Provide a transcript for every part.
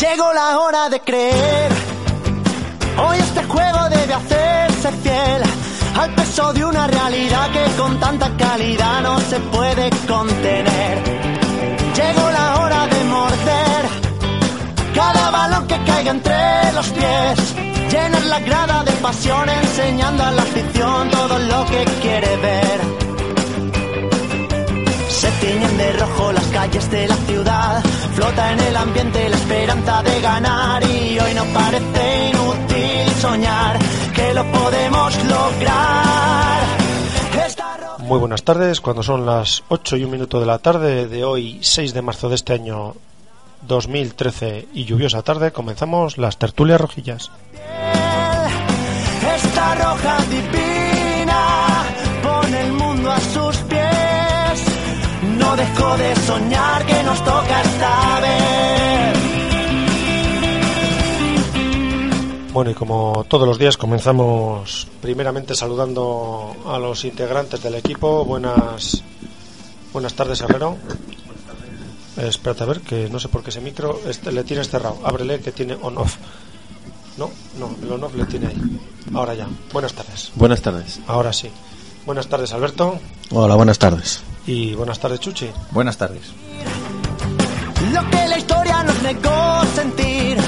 Llegó la hora de creer. Hoy este juego debe hacerse fiel de una realidad que con tanta calidad no se puede contener. Llegó la hora de morder cada balón que caiga entre los pies. Llenar la grada de pasión enseñando a la afición todo lo que quiere ver. Se tiñen de rojo las calles de la ciudad, flota en el ambiente la esperanza de ganar y hoy no parece inútil soñar que lo podemos lograr. Muy buenas tardes, cuando son las 8 y un minuto de la tarde de hoy, 6 de marzo de este año 2013 y lluviosa tarde, comenzamos las tertulias rojillas. Esta roja divina No dejo de soñar que nos toca esta vez. Bueno, y como todos los días comenzamos primeramente saludando a los integrantes del equipo. Buenas buenas tardes, Herrero. Eh, espérate a ver, que no sé por qué ese micro este, le tienes cerrado. Ábrele que tiene on-off. No, no, el on-off le tiene ahí. Ahora ya. Buenas tardes. Buenas tardes. Ahora sí. Buenas tardes, Alberto. Hola, buenas tardes. Y buenas tardes, Chuchi. Buenas tardes. Lo que la historia nos negó sentir,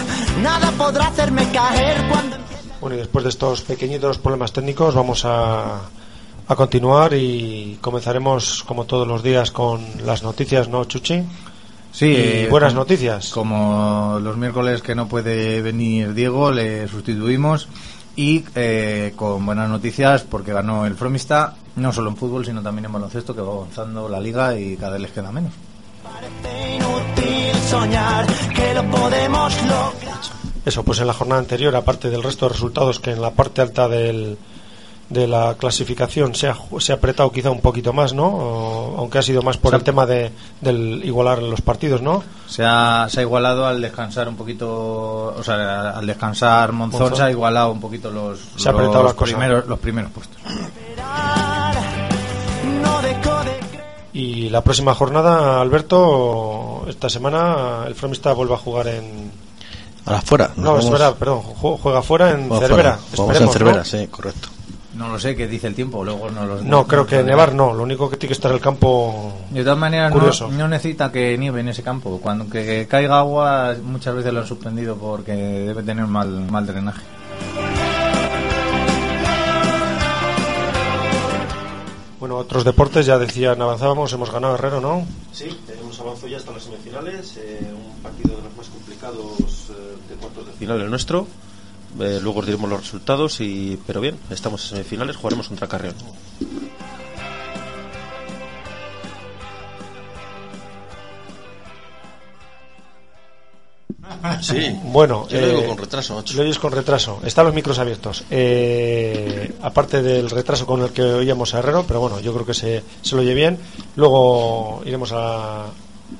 nada podrá hacerme caer cuando Bueno, y después de estos pequeñitos problemas técnicos, vamos a, a continuar y comenzaremos, como todos los días, con las noticias, ¿no, Chuchi? Sí, Y eh, buenas noticias. Como los miércoles que no puede venir Diego, le sustituimos. Y eh, con buenas noticias porque ganó el Fromista, no solo en fútbol, sino también en baloncesto, que va avanzando la liga y cada vez les queda menos. Eso, pues en la jornada anterior, aparte del resto de resultados que en la parte alta del, de la clasificación se ha, ju- se ha apretado quizá un poquito más, ¿no? O- aunque ha sido más por el tema de, del igualar los partidos, ¿no? Se ha, se ha igualado al descansar un poquito, o sea, al descansar Monzón, Monzón. se ha igualado un poquito los, Se ha apretado los la primeros, los primeros puestos. Y la próxima jornada, Alberto, esta semana el Fromista vuelve a jugar en, Ahora fuera. nos No, es vamos- verdad, perdón, ju- juega fuera en Cervera. fuera. Vamos en Cervera, ¿no? sí, correcto. No lo sé qué dice el tiempo, luego no lo No, creo que nevar no, lo único que tiene que estar el campo. De todas maneras, Curioso. no, no necesita que nieve en ese campo. Cuando que caiga agua, muchas veces lo han suspendido porque debe tener mal, mal drenaje. Bueno, otros deportes ya decían, avanzábamos, hemos ganado Herrero, ¿no? Sí, tenemos avanzado ya hasta las semifinales, eh, un partido de los más complicados eh, de cuartos de final el nuestro. Eh, luego os diremos los resultados, y pero bien, estamos en semifinales, jugaremos contra Carrión. Sí, Bueno, yo lo eh, digo con retraso, macho. Lo oyes con retraso. Están los micros abiertos. Eh, aparte del retraso con el que oíamos a Herrero, pero bueno, yo creo que se, se lo oye bien. Luego iremos a,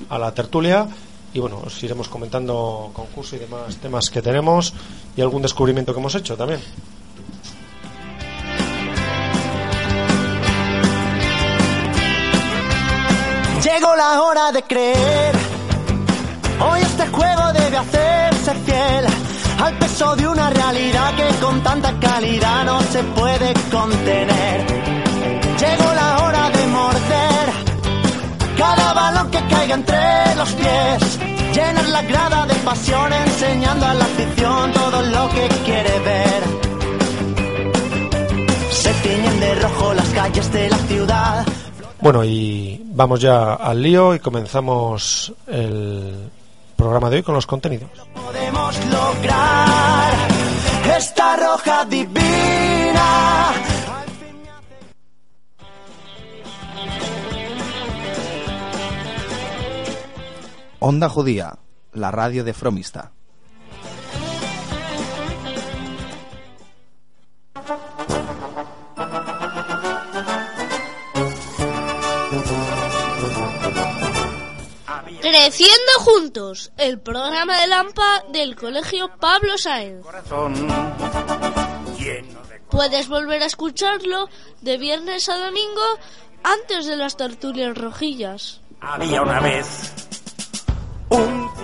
a la tertulia y bueno, os iremos comentando concurso y demás temas que tenemos y algún descubrimiento que hemos hecho también. Llegó la hora de creer. Hoy este juego debe hacerse fiel al peso de una realidad que con tanta calidad no se puede contener. Llegó la hora de morder cada balón que caiga entre los pies. Llenar la grada de pasión enseñando a la afición todo lo que quiere ver. Se tiñen de rojo las calles de la ciudad. Bueno, y vamos ya al lío y comenzamos el programa de hoy con los contenidos. podemos lograr esta roja divina. Onda Judía, la radio de Fromista. Creciendo juntos, el programa de Lampa del Colegio Pablo Sáenz. Puedes volver a escucharlo de viernes a domingo antes de las tertulias rojillas. Había una vez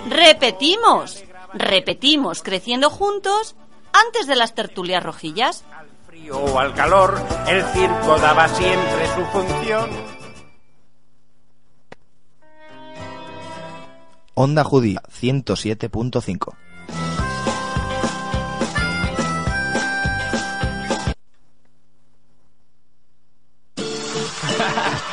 Repetimos, repetimos, creciendo juntos antes de las tertulias rojillas. Al frío o al calor, el circo daba siempre su función. Onda Judía 107.5.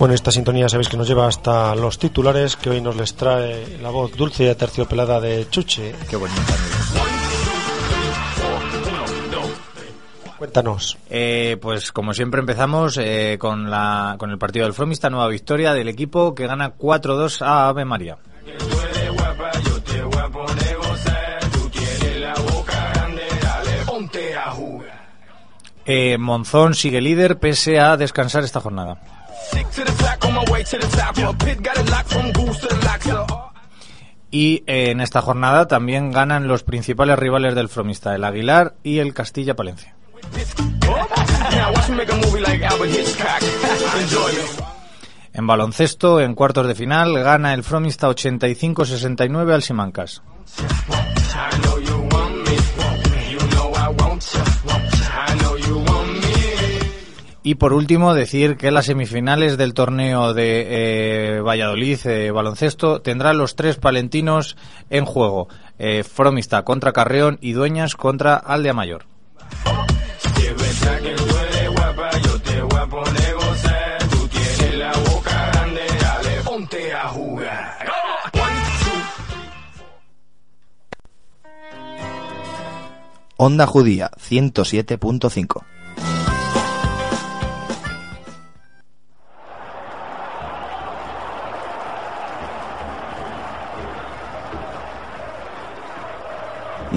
Bueno, esta sintonía sabéis que nos lleva hasta los titulares que hoy nos les trae la voz dulce y aterciopelada de Chuche. Qué bonita. Cuéntanos. Eh, pues como siempre empezamos eh, con, la, con el partido del Fromista, nueva victoria del equipo que gana 4-2 a Ave María. Eh, Monzón sigue líder pese a descansar esta jornada. Y eh, en esta jornada también ganan los principales rivales del Fromista, el Aguilar y el Castilla Palencia. me. En baloncesto, en cuartos de final, gana el Fromista 85-69 al Simancas. Y por último, decir que las semifinales del torneo de eh, Valladolid eh, baloncesto tendrán los tres palentinos en juego. Eh, Fromista contra Carreón y Dueñas contra Aldea Mayor. Onda Judía 107.5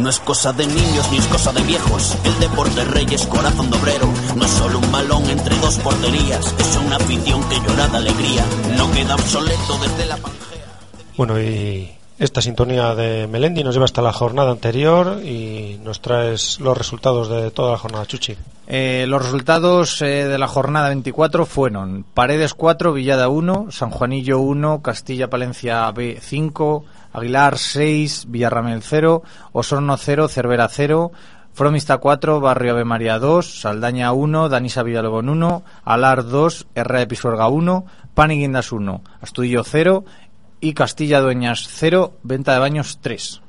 No es cosa de niños ni es cosa de viejos. El deporte rey es corazón de obrero. No es solo un balón entre dos porterías. Es una afición que llora de alegría. No queda obsoleto desde la pangea. Bueno, y esta sintonía de Melendi nos lleva hasta la jornada anterior y nos traes los resultados de toda la jornada, Chuchi. Eh, los resultados eh, de la jornada 24 fueron Paredes 4, Villada 1, San Juanillo 1, Castilla Palencia B 5, Aguilar 6, Villarramel 0, Osorno 0, Cervera 0, Fromista 4, Barrio Ave María 2, Saldaña 1, Danisa Villalobón 1, Alar 2, Herrera de Pisuerga 1, Paniguindas 1, Astudillo 0 y Castilla Dueñas 0, Venta de Baños 3.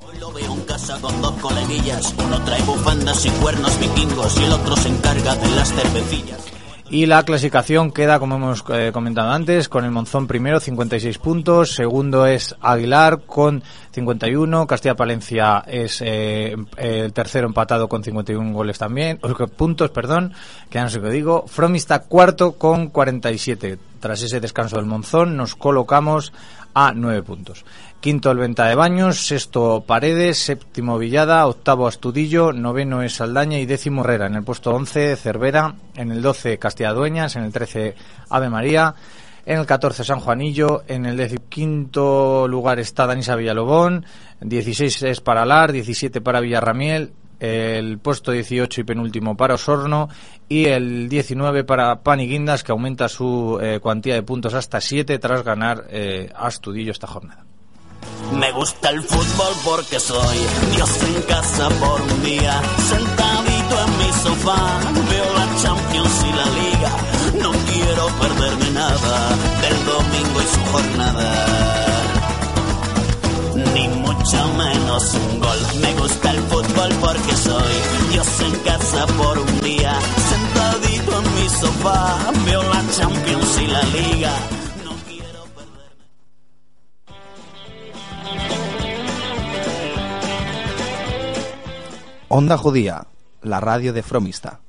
Hoy lo veo en casa con dos coleguillas. Uno trae bufandas y cuernos vikingos y el otro se encarga de las cervecillas. Y la clasificación queda, como hemos eh, comentado antes, con el Monzón primero, 56 puntos. Segundo es Aguilar con 51. Castilla-Palencia es eh, el tercero empatado con 51 goles también. puntos, perdón, que ya no sé qué digo. Fromista cuarto con 47. Tras ese descanso del Monzón nos colocamos a 9 puntos. Quinto el Venta de Baños, sexto Paredes, séptimo Villada, octavo Astudillo, noveno es Saldaña y décimo Herrera. En el puesto 11 Cervera, en el 12 Castilla Dueñas, en el 13 Ave María, en el 14 San Juanillo, en el quinto lugar está Danisa Villalobón, 16 es para Alar, 17 para Villarramiel, el puesto 18 y penúltimo para Osorno y el 19 para Paniguindas que aumenta su eh, cuantía de puntos hasta 7 tras ganar eh, a Astudillo esta jornada. Me gusta el fútbol porque soy Dios en casa por un día. Sentadito en mi sofá, veo la Champions y la Liga. No quiero perderme nada del domingo y su jornada. Ni mucho menos un gol. Me gusta el fútbol porque soy Dios en casa por un día. Sentadito en mi sofá, veo la Champions y la Liga. No quiero perderme. Onda Judía, la radio de Fromista.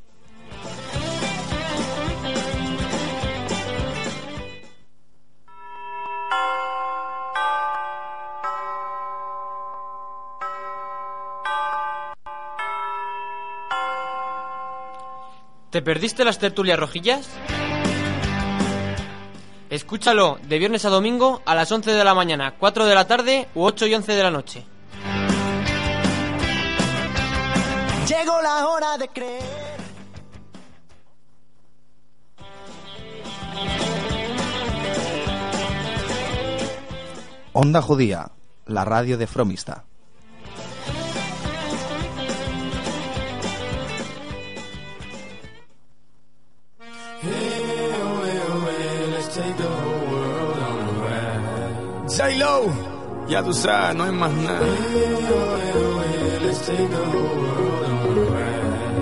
¿Te perdiste las tertulias rojillas? Escúchalo de viernes a domingo a las 11 de la mañana, 4 de la tarde u 8 y 11 de la noche. Llegó la hora de creer. Onda Judía, la radio de Fromista. J-Lo, ya tú sabes, no hay más nada.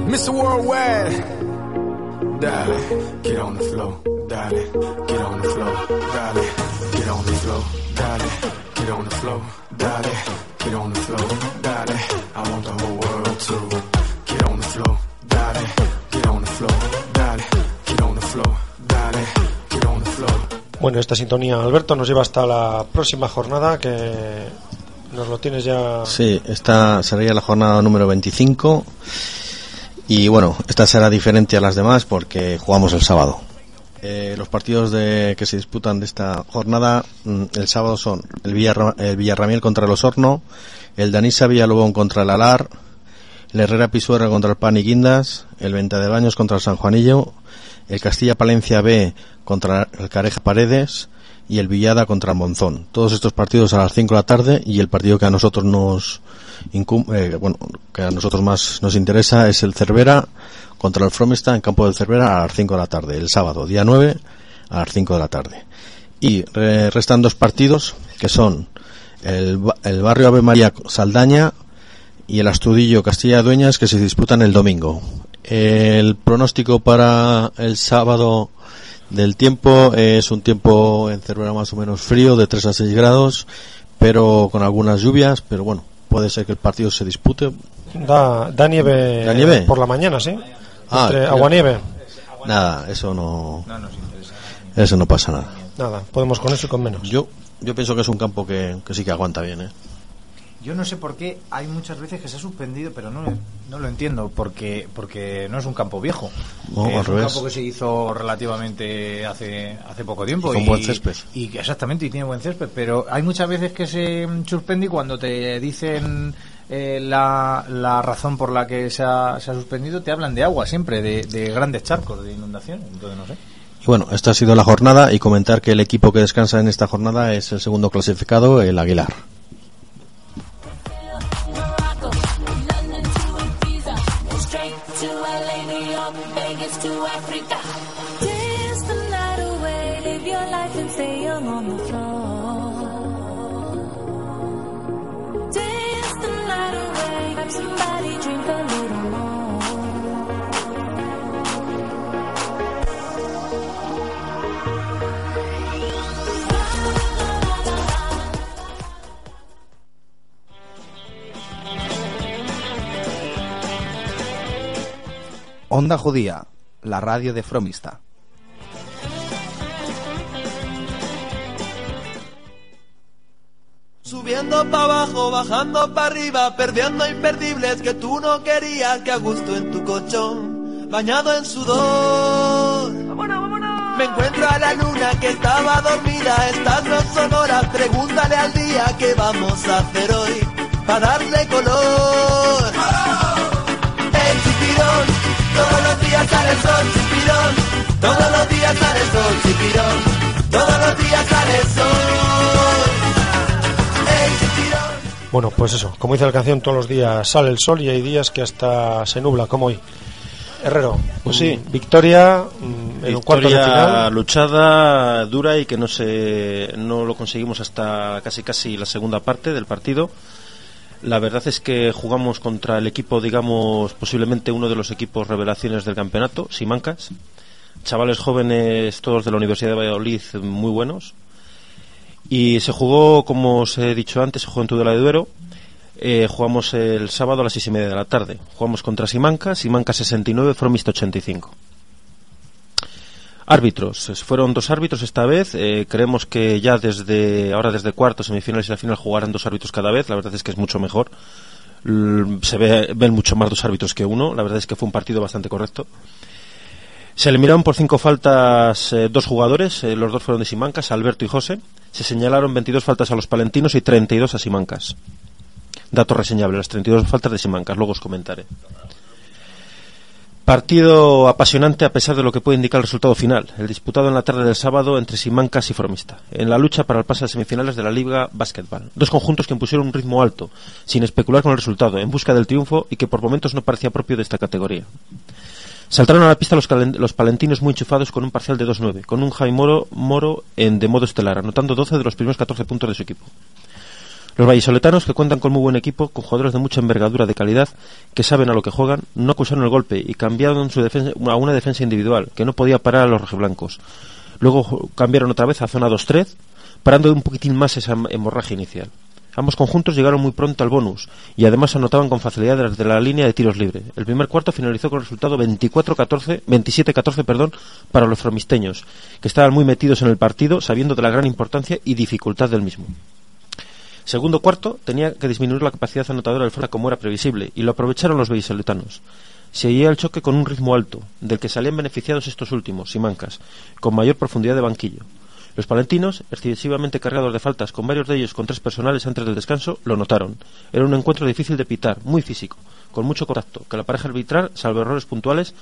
Mr. Worldwide, dale, get on the flow, dale, get on the flow, dale, get on the flow, dale, get on the flow, dale, get on the flow, dale. I want the whole Bueno, esta sintonía, Alberto, nos lleva hasta la próxima jornada que nos lo tienes ya. Sí, esta sería la jornada número 25. Y bueno, esta será diferente a las demás porque jugamos el sábado. Eh, los partidos de, que se disputan de esta jornada mm, el sábado son el, Villarra- el Villarramiel contra el Osorno, el Danisa Villalobón contra el Alar, el Herrera Pisuerga contra el Pan y Guindas, el Venta de Baños contra el San Juanillo, el Castilla Palencia B contra el Careja Paredes y el Villada contra Monzón. Todos estos partidos a las 5 de la tarde y el partido que a nosotros nos eh, bueno, que a nosotros más nos interesa es el Cervera contra el Fromesta en campo del Cervera a las 5 de la tarde, el sábado, día 9 a las 5 de la tarde. Y restan dos partidos que son el, el barrio Ave María Saldaña y el Astudillo Castilla Dueñas que se disputan el domingo. El pronóstico para el sábado del tiempo es un tiempo en Cervera más o menos frío, de 3 a 6 grados, pero con algunas lluvias, pero bueno, puede ser que el partido se dispute. Da, da nieve, por la mañana, ¿sí? Ah, Entre agua-nieve. Nada, eso no, eso no pasa nada. Nada, podemos con eso y con menos. Yo, yo pienso que es un campo que, que sí que aguanta bien, ¿eh? Yo no sé por qué hay muchas veces que se ha suspendido, pero no, no lo entiendo, porque porque no es un campo viejo. No, es al un revés. campo que se hizo relativamente hace, hace poco tiempo. Y con buen césped. Y que- exactamente, y tiene buen césped, pero hay muchas veces que se suspende y cuando te dicen eh, la, la razón por la que se ha, se ha suspendido, te hablan de agua siempre, de, de grandes charcos, de inundación, entonces no sé. Y bueno, esta ha sido la jornada y comentar que el equipo que descansa en esta jornada es el segundo clasificado, el Aguilar. To LA, New York, Vegas to Africa. Dance the night away, live your life and stay young on the floor. Onda Judía, la radio de Fromista. Subiendo para abajo, bajando para arriba, perdiendo imperdibles que tú no querías, que a gusto en tu colchón, bañado en sudor. Me encuentro a la luna que estaba dormida, estas no son horas, pregúntale al día qué vamos a hacer hoy, para darle color. El chipirón, todos los días sale el sol, chipirón, todos los días sale el sol, chipirón, todos los días sale el sol. Bueno, pues eso, como dice la canción, todos los días sale el sol y hay días que hasta se nubla, como hoy. Herrero, Pues sí. mm, victoria mm, en un cuarto de Victoria final. luchada, dura y que no se no lo conseguimos hasta casi casi la segunda parte del partido. La verdad es que jugamos contra el equipo, digamos, posiblemente uno de los equipos revelaciones del campeonato, Simancas. Chavales jóvenes, todos de la Universidad de Valladolid, muy buenos. Y se jugó, como os he dicho antes, se jugó en Tudela de Duero. Eh, jugamos el sábado a las seis y media de la tarde. Jugamos contra Simancas, Simancas 69, Fromista 85. Árbitros, fueron dos árbitros esta vez. eh, creemos que ya desde ahora desde cuartos, semifinales y la final jugarán dos árbitros cada vez. La verdad es que es mucho mejor. L- se ve, ven mucho más dos árbitros que uno. La verdad es que fue un partido bastante correcto. Se eliminaron por cinco faltas eh, dos jugadores, eh, los dos fueron de Simancas, Alberto y José. Se señalaron 22 faltas a los palentinos y 32 a Simancas. Dato reseñable, las 32 faltas de Simancas, luego os comentaré. Partido apasionante a pesar de lo que puede indicar el resultado final, el disputado en la tarde del sábado entre Simancas y Fromista, en la lucha para el pase a semifinales de la Liga Basketball. Dos conjuntos que impusieron un ritmo alto, sin especular con el resultado, en busca del triunfo y que por momentos no parecía propio de esta categoría. Saltaron a la pista los palentinos muy enchufados con un parcial de 2-9, con un Jaime Moro, Moro en de modo estelar, anotando 12 de los primeros 14 puntos de su equipo. Los vallisoletanos, que cuentan con muy buen equipo, con jugadores de mucha envergadura de calidad, que saben a lo que juegan, no acusaron el golpe y cambiaron su defensa a una defensa individual, que no podía parar a los rojiblancos. Luego cambiaron otra vez a zona 2-3, parando un poquitín más esa hemorragia inicial. Ambos conjuntos llegaron muy pronto al bonus y además anotaban con facilidad desde la línea de tiros libre. El primer cuarto finalizó con resultado 24-14, 27-14 perdón, para los fromisteños, que estaban muy metidos en el partido, sabiendo de la gran importancia y dificultad del mismo. Segundo cuarto, tenía que disminuir la capacidad anotadora del Frota como era previsible, y lo aprovecharon los vallisoletanos. Seguía el choque con un ritmo alto, del que salían beneficiados estos últimos, Simancas, con mayor profundidad de banquillo. Los palentinos, excesivamente cargados de faltas, con varios de ellos con tres personales antes del descanso, lo notaron. Era un encuentro difícil de pitar, muy físico, con mucho contacto, que la pareja arbitral, salvo errores puntuales,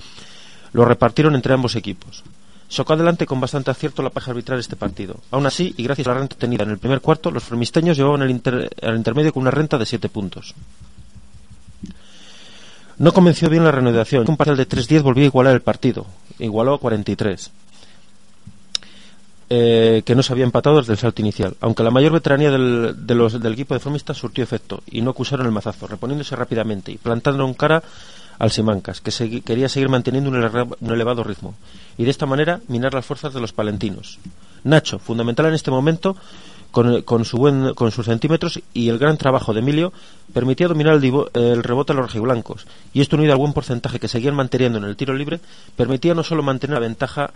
lo repartieron entre ambos equipos. Socó adelante con bastante acierto la pareja arbitral este partido. Aún así, y gracias a la renta tenida en el primer cuarto, los fremisteños llevaban el, inter- al intermedio con una renta de 7 puntos. No convenció bien la reanudación. Un parcial de 3-10 volvió a igualar el partido. Igualó a 43. Eh, que no se había empatado desde el salto inicial. Aunque la mayor veteranía del, de los- del equipo de formistas surtió efecto y no acusaron el mazazo, reponiéndose rápidamente y plantando en cara al Simancas, que quería seguir manteniendo un, ele- un elevado ritmo y de esta manera minar las fuerzas de los palentinos. Nacho, fundamental en este momento, con, con su buen, con sus centímetros y el gran trabajo de Emilio, permitía dominar el, rebote a los rojiblancos. Y esto unido al buen porcentaje que seguían manteniendo en el tiro libre, permitía no solo mantener la ventaja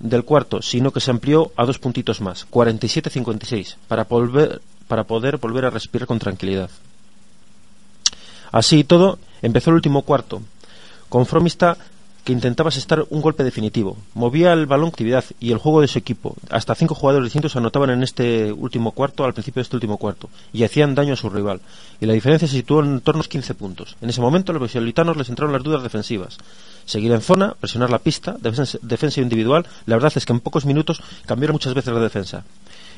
del cuarto, sino que se amplió a dos puntitos más, 47-56, para, para poder volver a respirar con tranquilidad. Así y todo, empezó el último cuarto, con Fromista que intentaba asestar un golpe definitivo. Movía el balón actividad y el juego de su equipo. Hasta cinco jugadores distintos anotaban en este último cuarto, al principio de este último cuarto, y hacían daño a su rival. Y la diferencia se situó en torno a los 15 puntos. En ese momento, los visualitanos les entraron las dudas defensivas. Seguir en zona, presionar la pista, defensa, defensa individual. La verdad es que en pocos minutos cambiaron muchas veces la defensa.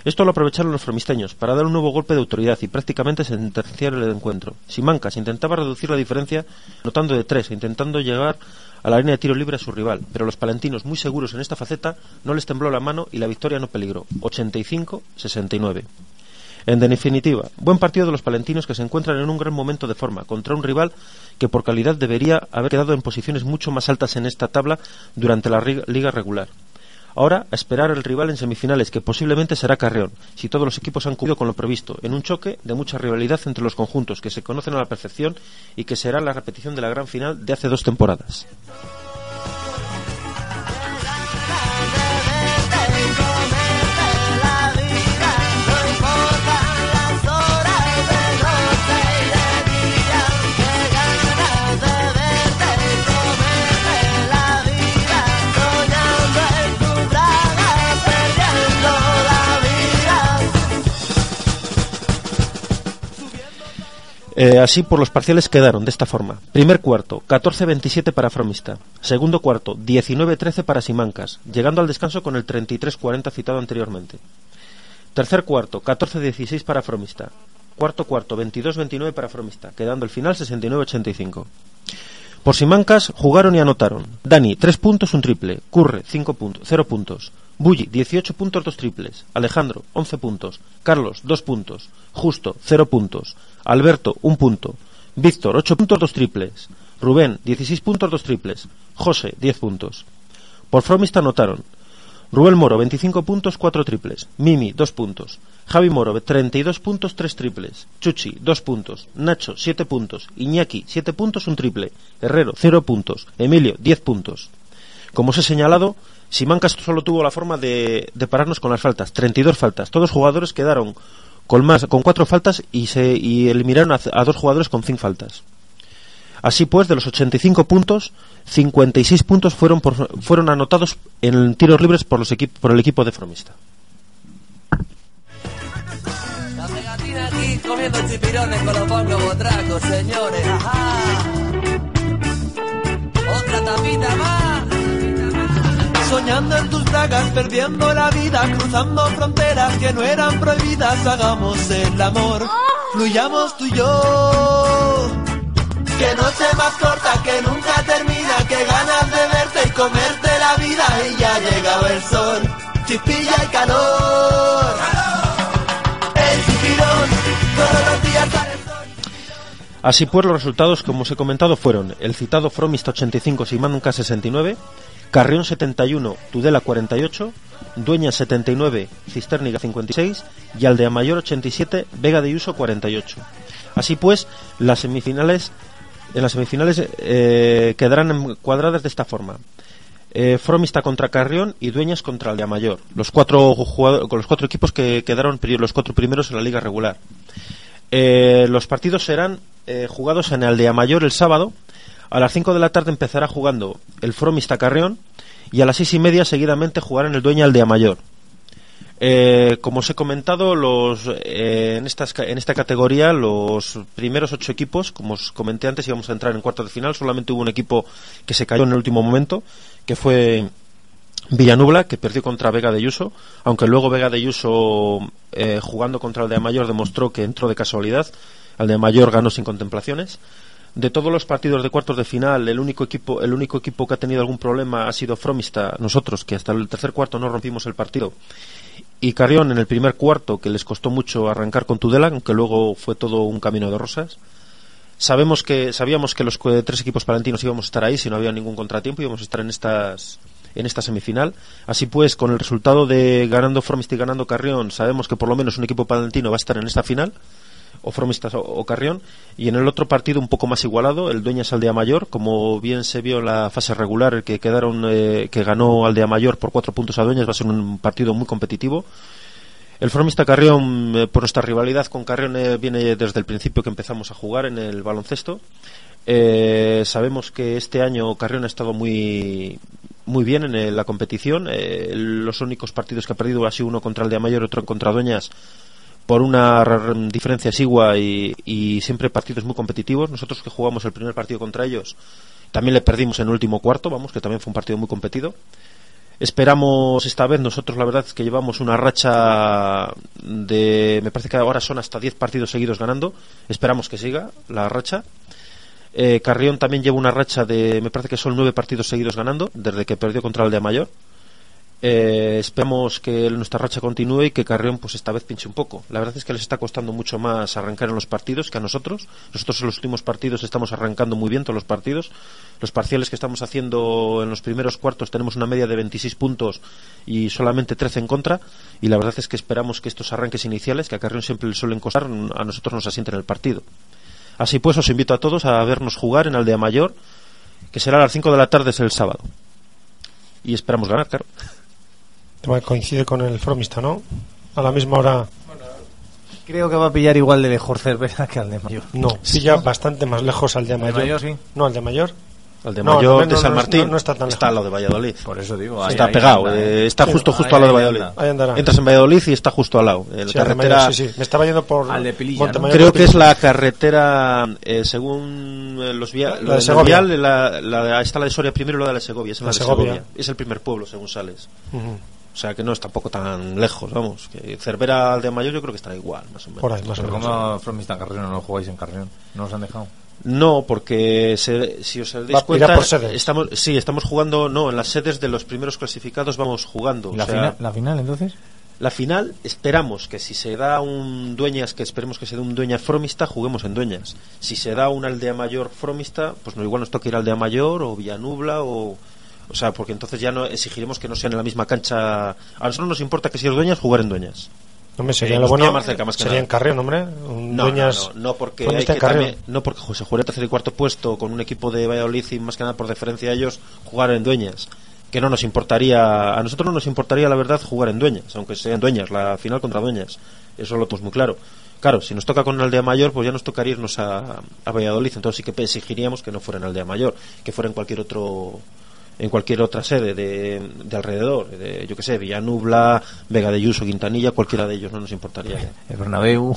Esto lo aprovecharon los fromisteños para dar un nuevo golpe de autoridad y prácticamente sentenciar el encuentro. Simancas intentaba reducir la diferencia notando de tres e intentando llegar a la línea de tiro libre a su rival, pero los palentinos, muy seguros en esta faceta, no les tembló la mano y la victoria no peligró. 85-69. En definitiva, buen partido de los palentinos que se encuentran en un gran momento de forma contra un rival que por calidad debería haber quedado en posiciones mucho más altas en esta tabla durante la liga regular. Ahora, a esperar el rival en semifinales, que posiblemente será Carreón, si todos los equipos han cumplido con lo previsto, en un choque de mucha rivalidad entre los conjuntos que se conocen a la perfección y que será la repetición de la gran final de hace dos temporadas. Eh, así, por los parciales quedaron de esta forma. Primer cuarto, 14-27 para Fromista. Segundo cuarto, 19-13 para Simancas, llegando al descanso con el 33-40 citado anteriormente. Tercer cuarto, 14-16 para Fromista. Cuarto cuarto, 22-29 para Fromista, quedando el final 69-85. Por Simancas jugaron y anotaron. Dani, 3 puntos, un triple. Curre, 5 puntos, 0 puntos. Bulli, 18 puntos, 2 triples. Alejandro, 11 puntos. Carlos, 2 puntos. Justo, 0 puntos. Alberto, 1 punto. Víctor, 8 puntos, 2 triples. Rubén, 16 puntos, 2 triples. José, 10 puntos. Por Fromista anotaron Rubén Moro, 25 puntos, 4 triples. Mimi, 2 puntos. Javi Moro, 32 puntos, 3 triples. Chuchi, 2 puntos. Nacho, 7 puntos. Iñaki, 7 puntos, 1 triple. Herrero, 0 puntos. Emilio, 10 puntos. Como os he señalado, Simancas solo tuvo la forma de, pararnos con las faltas. 32 faltas. Todos los jugadores quedaron con más con 4 faltas y, se, eliminaron a, dos jugadores con 5 faltas. Así pues, de los 85 puntos, 56 puntos fueron, por- fueron anotados en tiros libres por, los por el equipo de Fromista. La. Soñando en tus dagas, perdiendo la vida, cruzando fronteras que no eran prohibidas. Hagamos el amor, fluyamos tú y yo. Que noche más corta, que nunca termina, que ganas de verte y comerte la vida. Y ya ha llegado el sol, chispilla y calor. El chipirón, todos los días sale. Así pues, los resultados, como os he comentado, fueron el citado Fromista 85, Simanuca 69, Carrión 71, Tudela 48, Dueña 79, Cisterniga 56 y Aldea Mayor 87, Vega de Uso 48. Así pues, las semifinales, en las semifinales eh, quedarán encuadradas de esta forma. Eh, Fromista contra Carrión y Dueñas contra Aldea Mayor. Los cuatro, con los cuatro equipos que quedaron los cuatro primeros en la liga regular. Eh, los partidos serán eh, jugados en Aldea Mayor el sábado. A las 5 de la tarde empezará jugando el Fromista Carrión y a las seis y media seguidamente jugarán el Dueña Aldea Mayor. Eh, como os he comentado, los, eh, en, estas, en esta categoría los primeros ocho equipos, como os comenté antes, íbamos a entrar en cuartos de final. Solamente hubo un equipo que se cayó en el último momento, que fue Villanubla, que perdió contra Vega de Yuso, aunque luego Vega de Yuso, eh, jugando contra el de Mayor, demostró que entró de casualidad. El de Mayor ganó sin contemplaciones. De todos los partidos de cuartos de final, el único equipo, el único equipo que ha tenido algún problema ha sido Fromista, nosotros, que hasta el tercer cuarto no rompimos el partido. Y Carrión en el primer cuarto, que les costó mucho arrancar con Tudela, aunque luego fue todo un camino de rosas. Sabemos que, sabíamos que los cu- tres equipos palentinos íbamos a estar ahí si no había ningún contratiempo, íbamos a estar en estas en esta semifinal. Así pues, con el resultado de ganando Fromista y ganando Carrión, sabemos que por lo menos un equipo palentino va a estar en esta final, o Fromista o, Carrión, y en el otro partido un poco más igualado, el Dueñas Aldea Mayor, como bien se vio en la fase regular, el que quedaron, eh, que ganó Aldea Mayor por cuatro puntos a Dueñas, va a ser un partido muy competitivo. El Fromista Carrión, eh, por nuestra rivalidad con Carrión, eh, viene desde el principio que empezamos a jugar en el baloncesto. Eh, sabemos que este año Carrión ha estado muy muy bien en eh, la competición. Eh, los únicos partidos que ha perdido ha sido uno contra el de Mayor otro contra Dueñas por una diferencia exigua y, y siempre partidos muy competitivos. Nosotros que jugamos el primer partido contra ellos también le perdimos en el último cuarto, vamos, que también fue un partido muy competido. Esperamos esta vez, nosotros la verdad es que llevamos una racha de, me parece que ahora son hasta 10 partidos seguidos ganando, esperamos que siga la racha. Eh, Carrión también lleva una racha de, me parece que son 9 partidos seguidos ganando, desde que perdió contra el de Mayor. Eh, esperamos que nuestra racha continúe y que Carrión pues esta vez pinche un poco. La verdad es que les está costando mucho más arrancar en los partidos que a nosotros. Nosotros en los últimos partidos estamos arrancando muy bien todos los partidos. Los parciales que estamos haciendo en los primeros cuartos tenemos una media de 26 puntos y solamente 13 en contra. Y la verdad es que esperamos que estos arranques iniciales, que a Carrión siempre le suelen costar, a nosotros nos asienten el partido. Así pues, os invito a todos a vernos jugar en Aldea Mayor, que será a las 5 de la tarde el sábado. Y esperamos ganar, claro. Tema que coincide con el Fromista, ¿no? A la misma hora. Creo que va a pillar igual de lejos Cervera que al de Mayor. No, pilla bastante más lejos al de Mayor. Mayor, sí? No, al de Mayor. Al de No, Mayor no, de San no, Martín no, no está tan está lejos. al lado de Valladolid. Por eso digo. ahí- está ahí pegado, anda, eh, está Sí, justo, ahí- justo al lado de ahí Valladolid. Ahí. Entras en Valladolid y está justo al lado. En la Sí, de carretera, Mayor, sí, sí. Me estaba yendo por Al de Pililla, Montemayor, creo que es la carretera, eh, según eh, los via- La de lo Segovia. vial, la, la- está la de Soria primero y la de la Segovia. Es en la, La de Segovia. Segovia. Es el primer pueblo, según sales. Ujú. O sea que no es tampoco tan lejos, vamos. Que Cervera al de Mayor yo creo que estará igual, más o menos. Por ahí, más o menos. Fromista Carrión no lo jugáis en Carrión. No os han dejado. No, porque se- si os dais Va- cuenta, por sedes. estamos, sí, estamos jugando, no, en las sedes de los primeros clasificados vamos jugando. ¿Y la, o sea, final, la final entonces? La final esperamos que si se da un Dueñas, que esperemos que se dé un Dueñas Fromista, juguemos en Dueñas. Si se da una Aldea Mayor Fromista, pues no, igual nos toca ir a Aldea Mayor o Villanubla o, O sea, porque entonces ya no exigiremos que no sean en la misma cancha. A nosotros nos importa que si los dueñas, jugar en dueñas. Hombre, sería Eh, lo nos bueno. más cerca, más sería nada. en Carrión, hombre. Un No, Dueñas- no, no, no, porque ¿Dónde hay que en también, no porque se jugaría tercer y cuarto puesto con un equipo de Valladolid y más que nada por deferencia a ellos jugar en dueñas que no nos importaría a nosotros no nos importaría la verdad jugar en dueñas aunque sean dueñas la final contra dueñas eso lo pues muy claro claro si nos toca con Aldea Mayor pues ya nos tocaría irnos a, a Valladolid entonces sí que exigiríamos que no fuera en Aldea Mayor que fuera en cualquier otro en cualquier otra sede de, de alrededor, de, yo que sé, Villanubla, Vega de Yuso, Quintanilla, cualquiera de ellos, no nos importaría. El Bernabéu.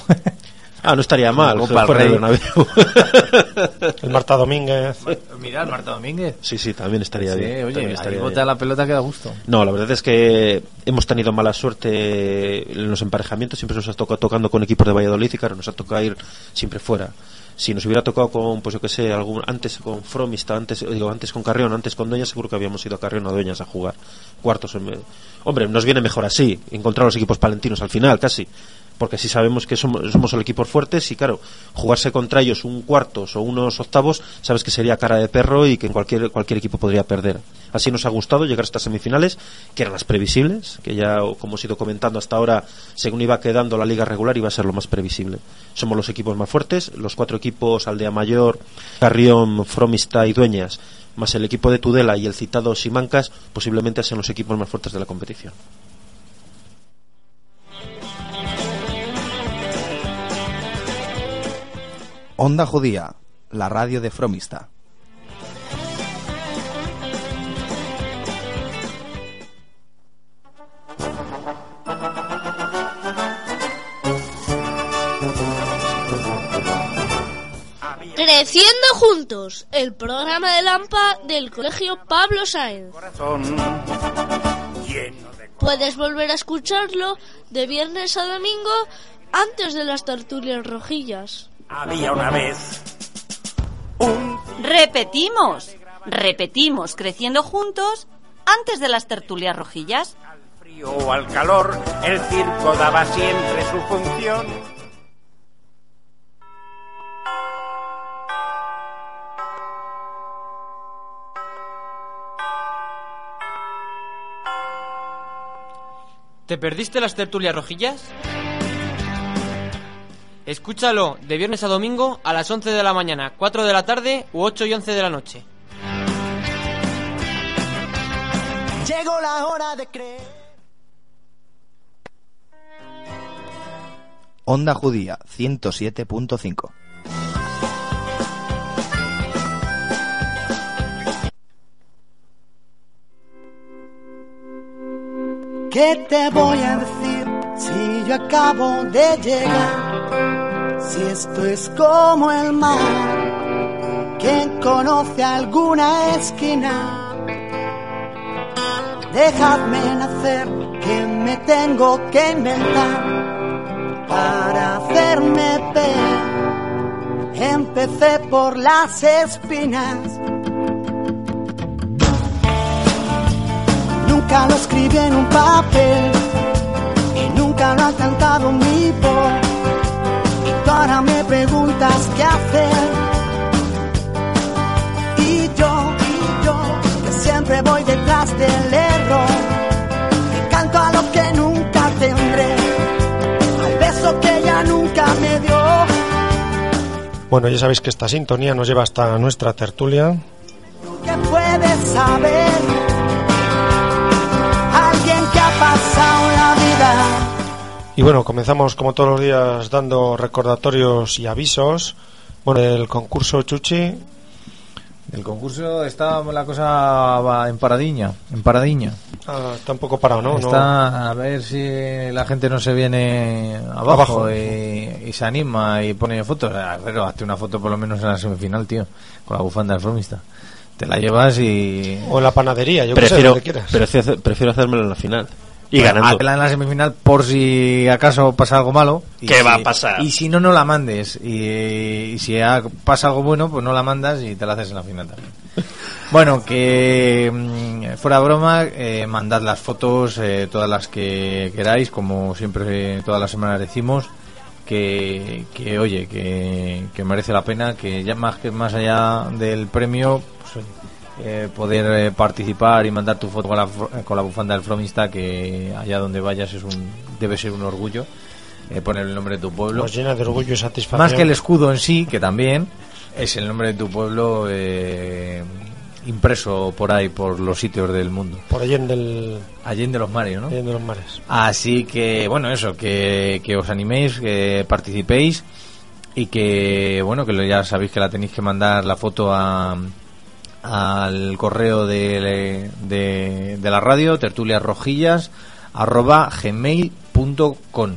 Ah, no estaría mal. El Marta Domínguez. Mira, el Marta Domínguez. Sí, sí, también estaría Sí, bien. oye, estaría bota bien. la pelota que da gusto. No, la verdad es que hemos tenido mala suerte en los emparejamientos, siempre nos ha tocado tocando con equipos de Valladolid y claro, nos ha tocado ir siempre fuera. Si nos hubiera tocado con, pues yo que sé, algún, antes con Fromista, antes, digo, antes con Carrión, antes con Dueñas, seguro que habíamos ido a Carrión a Dueñas a jugar cuartos. en- Hombre, nos viene mejor así, encontrar los equipos palentinos al final, casi. Porque si sabemos que somos, somos solo equipos fuertes y claro, jugarse contra ellos un cuartos o unos octavos, sabes que sería cara de perro y que cualquier, cualquier equipo podría perder. Así nos ha gustado llegar a estas semifinales, que eran las previsibles, que ya, como hemos ido comentando hasta ahora, según iba quedando la liga regular, iba a ser lo más previsible. Somos los equipos más fuertes, los cuatro equipos, Aldea Mayor, Carrión, Fromista y Dueñas, más el equipo de Tudela y el citado Simancas, posiblemente sean los equipos más fuertes de la competición. Onda Judía, la radio de Fromista. Creciendo juntos, el programa de Lampa del Colegio Pablo Sáenz. Puedes volver a escucharlo de viernes a domingo antes de las tertulias rojillas. Había una vez Repetimos, repetimos, creciendo juntos antes de las tertulias rojillas. frío o al calor, el circo daba siempre su función. ¿Te perdiste las tertulias rojillas? Escúchalo de viernes a domingo a las 11 de la mañana, 4 de la tarde u 8 y 11 de la noche. Llegó la hora de creer. Onda Judía 107.5. ¿Qué te voy a decir si yo acabo de llegar? Si esto es como el mar, ¿quién conoce alguna esquina? Dejadme nacer, que me tengo que inventar para hacerme ver. Empecé por las espinas. Nunca lo escribí en un papel y nunca lo ha cantado mi voz. Y tú ahora me preguntas qué hacer. Y yo, y yo, que siempre voy detrás del error. Que canto a lo que nunca tendré, al beso que ella nunca me dio. Bueno, ya sabéis que esta sintonía nos lleva hasta nuestra tertulia. ¿Qué puedes saber? Y bueno, comenzamos como todos los días dando recordatorios y avisos. Bueno, el concurso Chuchi. El concurso está la cosa va en paradiña, en paradiña. Ah, está un poco parado, ¿no? Está a ver si la gente no se viene abajo, Abajo. Y, y se anima y pone fotos. Pero hazte una foto por lo menos en la semifinal, tío, con la bufanda del. Te la llevas y... O en la panadería, yo qué sé, Prefiero, donde quieras. prefiero, prefiero hacérmelo en la final. Y Bueno, ganando. hazla en la semifinal por si acaso pasa algo malo. Y ¿Qué si- va a pasar? Y si no, no la mandes. Y, y si ha- pasa algo bueno, pues no la mandas y te la haces en la final también. Bueno, que mm, fuera broma, eh, mandad las fotos, eh, todas las que queráis, como siempre todas las semanas decimos, que, que oye, que, que merece la pena, que ya más que más allá del premio, pues, eh, poder eh, participar y mandar tu foto con la, fr- con la bufanda del Fromista, que allá donde vayas es un debe ser un orgullo eh, poner el nombre de tu pueblo. Nos llena de orgullo y satisfacción. Más que el escudo en sí, que también es el nombre de tu pueblo eh, impreso por ahí, por los sitios del mundo. Por Allende del... Allende los mares, ¿no? Allende los mares. Así que, bueno, eso, que, que os animéis, que participéis y que, bueno, que lo- ya sabéis que la tenéis que mandar la foto a al correo de, de, la radio, tertuliasrojillas, arroba gmail.com.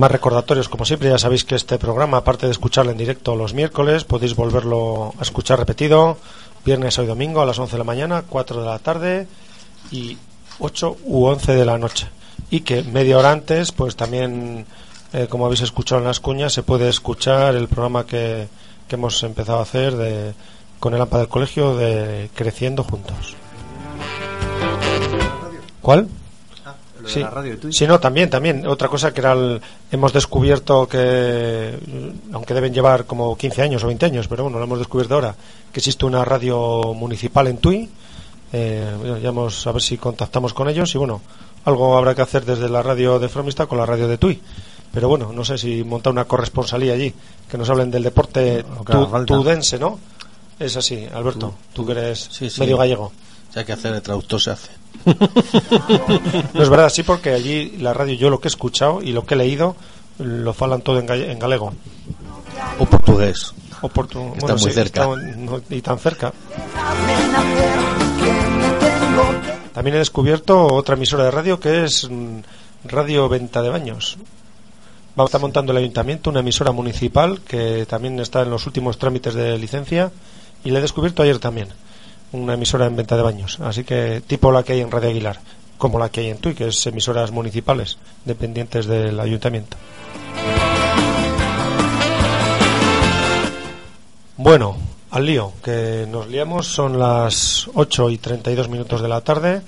más recordatorios, como siempre, ya sabéis que este programa, aparte de escucharlo en directo los miércoles, podéis volverlo a escuchar repetido viernes hoy domingo a las 11 de la mañana, 4 de la tarde y 8 u 11 de la noche. Y que media hora antes, pues también, eh, como habéis escuchado en las cuñas, se puede escuchar el programa que, que hemos empezado a hacer de, con el AMPA del colegio de Creciendo Juntos. ¿Cuál? Lo de Sí. la radio de Twitch. Sí, no, también, también. Otra cosa que era el- hemos descubierto que, aunque deben llevar como 15 años o 20 años, pero bueno, lo hemos descubierto ahora, que existe una radio municipal en Tui. Eh, ya vamos a ver si contactamos con ellos y bueno, algo habrá que hacer desde la radio de Fromista con la radio de Tui. Pero bueno, no sé si montar una corresponsalía allí, que nos hablen del deporte tu- tudense, ¿no? Es así, Alberto, tú que eres Sí, sí. medio gallego. Hay que hacer el traductor, se hace. No es verdad, sí, porque allí la radio, yo lo que he escuchado y lo que he leído, lo falan todo en, galle- en galego. O portugués. O portu- Que está muy cerca. está- no- y tan cerca. También he descubierto otra emisora de radio que es mm, Radio Venta de Baños. Va a estar montando el ayuntamiento una emisora municipal que también está en los últimos trámites de licencia y la he descubierto ayer también. Una emisora en venta de baños. Así que tipo la que hay en Radio Aguilar, como la que hay en Tui, que es emisoras municipales dependientes del ayuntamiento. Bueno, al lío, que nos liamos, son las 8 y 32 minutos de la tarde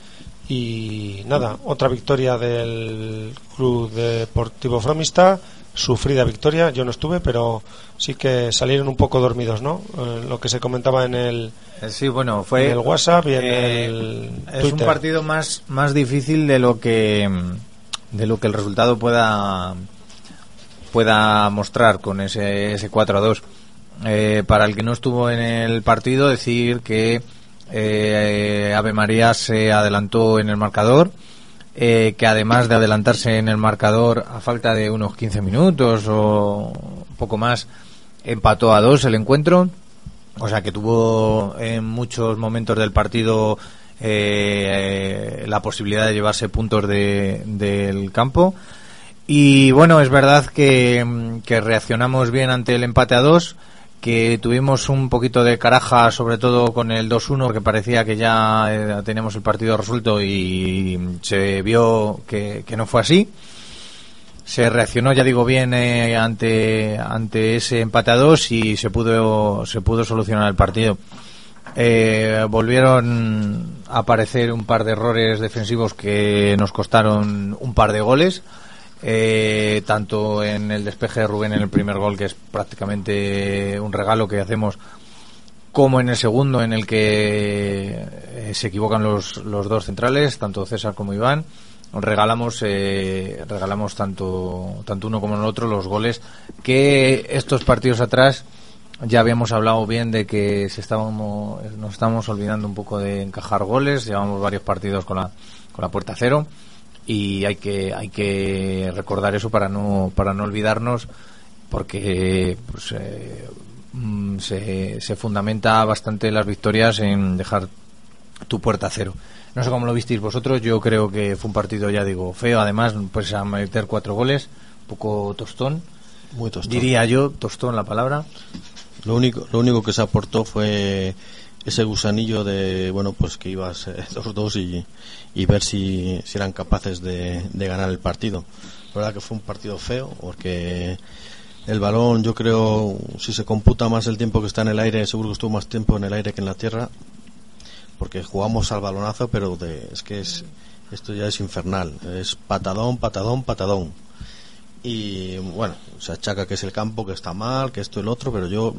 y nada, otra victoria del Club Deportivo Fromista, sufrida victoria, yo no estuve, pero sí que salieron un poco dormidos, ¿no? Eh, lo que se comentaba en el, Eh, Sí, bueno, fue en el WhatsApp y en eh, el es un partido más más difícil de lo que de lo que el resultado pueda pueda mostrar con ese, ese 4 a 2 Eh, para el que no estuvo en el partido decir que Ave María se adelantó en el marcador eh, que además de adelantarse en el marcador a falta de unos 15 minutos o poco más empató a dos el encuentro o sea que tuvo en muchos momentos del partido eh, la posibilidad de llevarse puntos de- del campo. Y bueno, es verdad que reaccionamos bien ante el empate a dos, que tuvimos un poquito de caraja, sobre todo con el 2-1, que parecía que ya eh, teníamos el partido resuelto y se vio que, que no fue así se reaccionó, ya digo bien, eh, ante, ante ese empate a dos y se pudo, se pudo solucionar el partido. Eh, volvieron a aparecer un par de errores defensivos que nos costaron un par de goles. Eh, tanto en el despeje de Rubén en el primer gol, que es prácticamente un regalo que hacemos, como en el segundo, en el que eh, se equivocan los, los dos centrales, tanto César como Iván regalamos eh, regalamos tanto tanto uno como el otro los goles que estos partidos atrás ya habíamos hablado bien de que se estábamos nos estamos olvidando un poco de encajar goles llevamos varios partidos con la con la puerta cero y hay que hay que recordar eso para no para no olvidarnos porque pues, eh, mm, se, se fundamenta bastante las victorias en dejar tu puerta a cero. No sé cómo lo visteis vosotros, yo creo que fue un partido, ya digo, feo, además, pues a meter cuatro goles, un poco tostón. Muy tostón. Diría yo, tostón la palabra. Lo único, lo único que se aportó fue ese gusanillo de, bueno, pues que ibas eh, 2-2 y, y ver si, si eran capaces de, de ganar el partido. La verdad que fue un partido feo porque el balón, yo creo, si se computa más el tiempo que está en el aire, seguro que estuvo más tiempo en el aire que en la tierra, porque jugamos al balonazo, pero de, es que es, esto ya es infernal, es patadón, patadón, patadón. Y bueno, se achaca que es el campo, que está mal, que esto y el otro, pero yo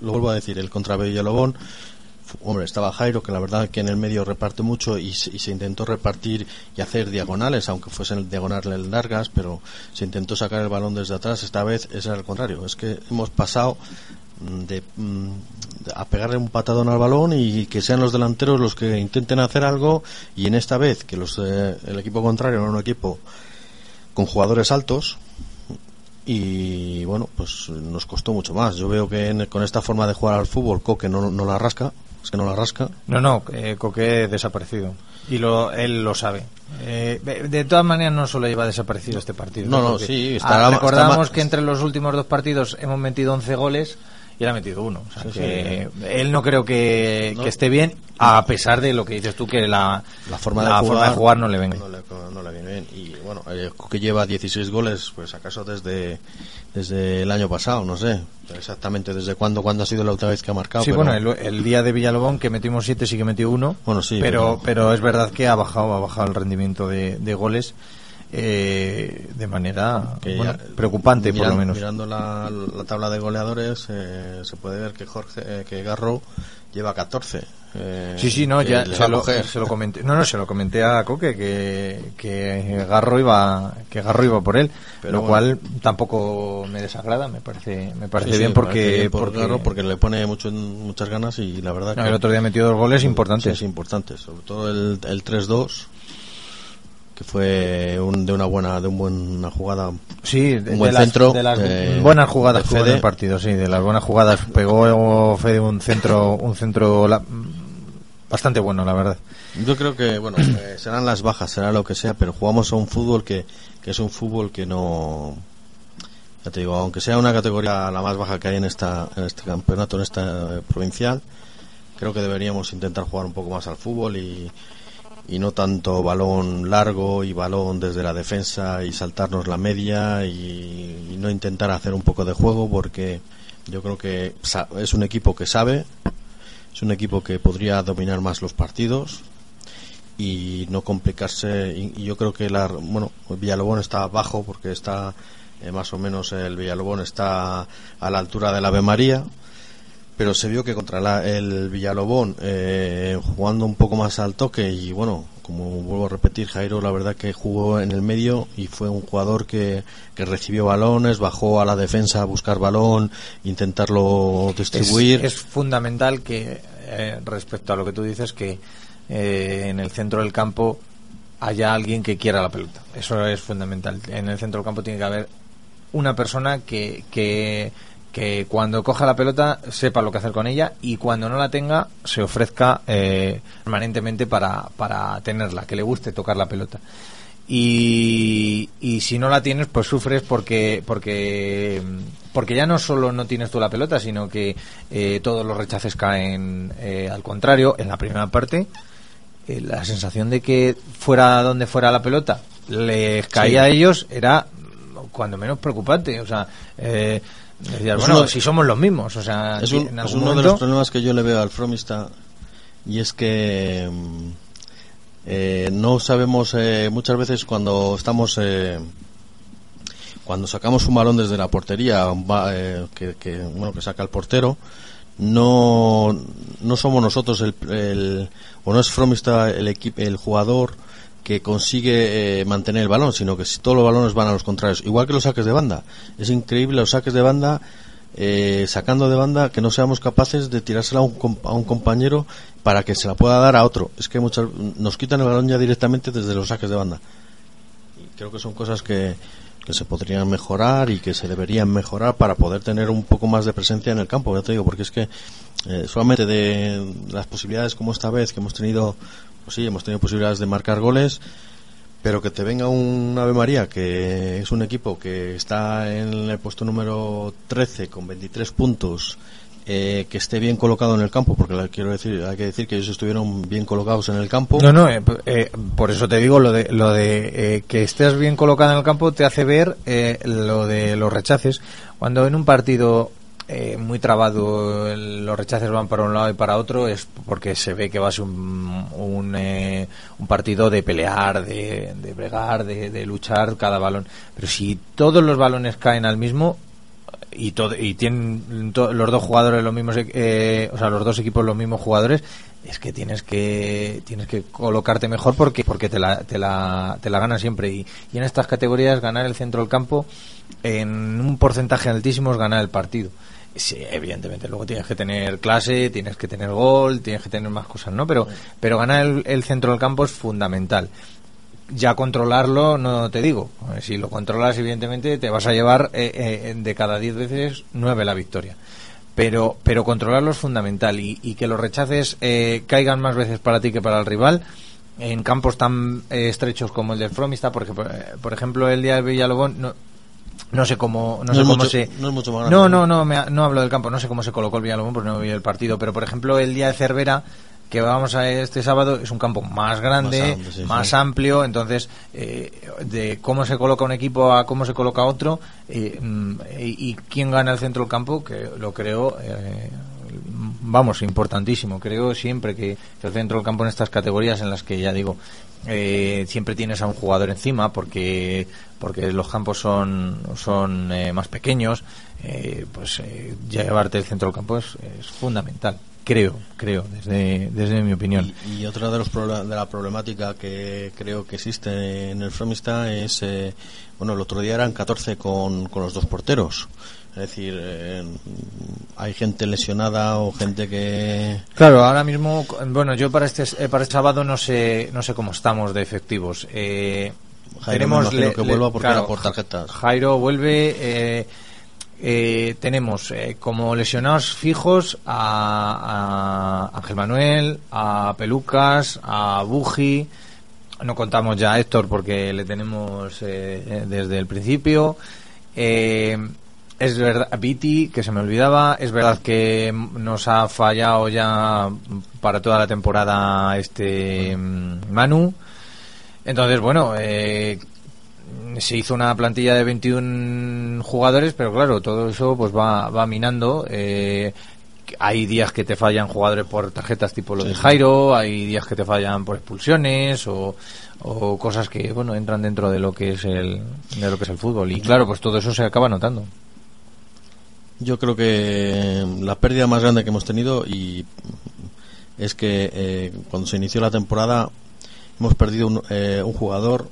lo vuelvo a decir, el contra fu- hombre, estaba Jairo, que la verdad que en el medio reparte mucho y se, intentó repartir y hacer diagonales, aunque fuesen diagonales largas, pero se intentó sacar el balón desde atrás. Esta vez es al contrario, es que hemos pasado mm, de, mm, de- a pegarle un patadón al balón y que sean los delanteros los que intenten hacer algo y en esta vez que los eh, el equipo contrario era un equipo con jugadores altos y bueno pues nos costó mucho más yo veo que en- con esta forma de jugar al fútbol Coque no, no la rasca es que no la rasca No, no, eh, Coque desaparecido. Y lo, él lo sabe. Eh, de todas maneras, no solo lleva desaparecido este partido. No, no, Porque, sí, ah, estará- recordamos que entre los últimos dos partidos hemos metido 11 goles y él ha metido uno. O sea, Sí, que sí. él no creo que, No. que esté bien, a pesar de lo que dices tú, que la, la forma, la de, forma jugar, de jugar no le venga. no le, no le viene bien y bueno eh, Coque lleva 16 goles pues acaso desde desde el año pasado no sé exactamente desde cuándo cuándo ha sido la última vez que ha marcado Sí, pero- bueno, el, el día de Villalobón que metimos siete sí que metió uno. Bueno, sí, pero, pero- pero es verdad que ha bajado, ha bajado el rendimiento de, de goles eh, de manera bueno, preocupante, por lo menos. Mirando la, la tabla de goleadores, eh, se puede ver que Jorge, eh, que Garro lleva 14. eh, Sí, sí, no, ya se lo, se lo comenté. No, no, se lo comenté a Coque que, que Garro iba que Garro iba por él, Pero lo bueno. cual tampoco me desagrada, me parece me parece Sí, bien porque parece bien por porque, Garro, porque le pone mucho, muchas ganas y la verdad No, que el otro día metió dos goles importantes. Sí, sí, importantes, sobre todo el, el 3-2 que fue un, de una buena de un buena jugada Sí, de, un buen de las, centro de las eh, buenas jugadas de que partido, sí, de las buenas jugadas pegó Fede un centro un centro la- bastante bueno, la verdad. Yo creo que, bueno, eh, serán las bajas, será lo que sea, pero jugamos a un fútbol que, que es un fútbol que no. Ya te digo, aunque sea una categoría la más baja que hay en, esta, en este campeonato, en esta eh, provincial, creo que deberíamos intentar jugar un poco más al fútbol y, y no tanto balón largo y balón desde la defensa y saltarnos la media y, no intentar hacer un poco de juego porque yo creo que es un equipo que sabe, es un equipo que podría dominar más los partidos y no complicarse y, y yo creo que la bueno Villalobón está bajo porque está eh, más o menos el Villalobón está a la altura del Ave María pero se vio que contra el Villalobón eh, jugando un poco más al toque y bueno como vuelvo a repetir Jairo la verdad que jugó en el medio y fue un jugador que, que recibió balones bajó a la defensa a buscar balón intentarlo distribuir Es, es fundamental que eh, respecto a lo que tú dices que eh, en el centro del campo haya alguien que quiera la pelota. Eso es fundamental. En el centro del campo tiene que haber una persona que, que, que cuando coja la pelota sepa lo que hacer con ella y cuando no la tenga se ofrezca eh, permanentemente para, para tenerla, que le guste tocar la pelota. Y, y si no la tienes pues sufres porque porque porque ya no solo no tienes tú la pelota sino que eh, todos los rechaces caen eh, al contrario en la primera parte eh, la sensación de que fuera donde fuera la pelota les caía Sí. a ellos era cuando menos preocupante o sea eh, decías, bueno uno- si somos los mismos o sea es, un- en es algún uno de los problemas que yo le veo al Fromista y es que mm, eh, no sabemos eh, muchas veces cuando estamos eh, cuando sacamos un balón desde la portería eh, que, que, bueno que saca el portero no no somos nosotros el, el- o no es Fromista el equipo el jugador que consigue eh, mantener el balón, sino que si todos los balones van a los contrarios, igual que los saques de banda. Es increíble los saques de banda, eh, sacando de banda, que no seamos capaces de tirársela a un, a un compañero para que se la pueda dar a otro. Es que muchas, nos quitan el balón ya directamente desde los saques de banda. Y creo que son cosas que, que se podrían mejorar y que se deberían mejorar para poder tener un poco más de presencia en el campo, ya te digo, porque es que eh, solamente de las posibilidades como esta vez que hemos tenido, pues sí, hemos tenido posibilidades de marcar goles, pero que te venga un Ave María, que es un equipo que está en el puesto número 13 con 23 puntos, eh, que esté bien colocado en el campo, porque la- quiero decir, hay que decir que ellos estuvieron bien colocados en el campo. No, no, eh, eh, por eso te digo lo de, lo de eh, que estés bien colocado en el campo te hace ver eh, lo de los rechaces. Cuando en un partido eh, muy trabado los rechaces van para un lado y para otro es porque se ve que va a ser un, un, eh, un partido de pelear, de, de bregar, de, de luchar cada balón. Pero si todos los balones caen al mismo, y todo y tienen to- los dos jugadores los mismos eh, o sea los dos equipos los mismos jugadores es que tienes que tienes que colocarte mejor porque porque te la te la, te la ganan siempre y, y en estas categorías ganar el centro del campo en un porcentaje altísimo es ganar el partido Sí, evidentemente, luego tienes que tener clase, tienes que tener gol, tienes que tener más cosas, ¿no? Pero, pero ganar el, el centro del campo es fundamental. Ya controlarlo no te digo. Eh, si lo controlas evidentemente te vas a llevar eh, eh, de cada 10 veces 9 la victoria. Pero pero controlarlo es fundamental y, y que los rechaces eh, caigan más veces para ti que para el rival. En campos tan eh, estrechos como el del Fromista porque por, eh, por ejemplo el día del Villalobón no, no sé cómo no, No sé cómo mucho- se no es mucho más grande, no ¿no? no me ha- no hablo del campo no sé cómo se colocó el Villalobón porque no vi el partido pero por ejemplo el día de Cervera que vamos a este sábado es un campo más grande Más amplio, sí, más sí. amplio entonces eh, de cómo se coloca un equipo a cómo se coloca otro eh, mm, y, y quién gana el centro del campo que lo creo eh, vamos importantísimo creo siempre que, que el centro del campo en estas categorías en las que ya digo eh, siempre tienes a un jugador encima porque porque los campos son son eh, más pequeños eh, pues eh, llevarte el centro del campo es, es fundamental creo creo desde desde mi opinión Y otra de, los de la problemática que creo que existe en el Fromista es, eh, bueno, el otro día eran 14 con, con los dos porteros. Es decir, eh, hay gente lesionada o gente que... Claro, ahora mismo, bueno, yo para este eh, para este sábado no sé no sé cómo estamos de efectivos. Eh, Jairo me imagino que vuelva porque era por tarjetas. Jairo vuelve. eh, eh, tenemos eh, como lesionados fijos a, a Ángel Manuel, a Pelucas, a Buji. No contamos ya a Héctor porque le tenemos eh, eh, desde el principio. Eh, es verdad, Viti, que se me olvidaba, es verdad que nos ha fallado ya para toda la temporada este mm, Manu. Entonces, bueno, eh, se hizo una plantilla de 21 jugadores, pero claro, todo eso pues va, va minando. eh, hay días que te fallan jugadores por tarjetas tipo lo Sí, de. Jairo, hay días que te fallan por expulsiones o, o cosas que bueno entran dentro de lo que es el de lo que es el fútbol y claro pues todo eso se acaba notando. Yo creo que la pérdida más grande que hemos tenido y es que eh, cuando se inició la temporada hemos perdido un, eh, un jugador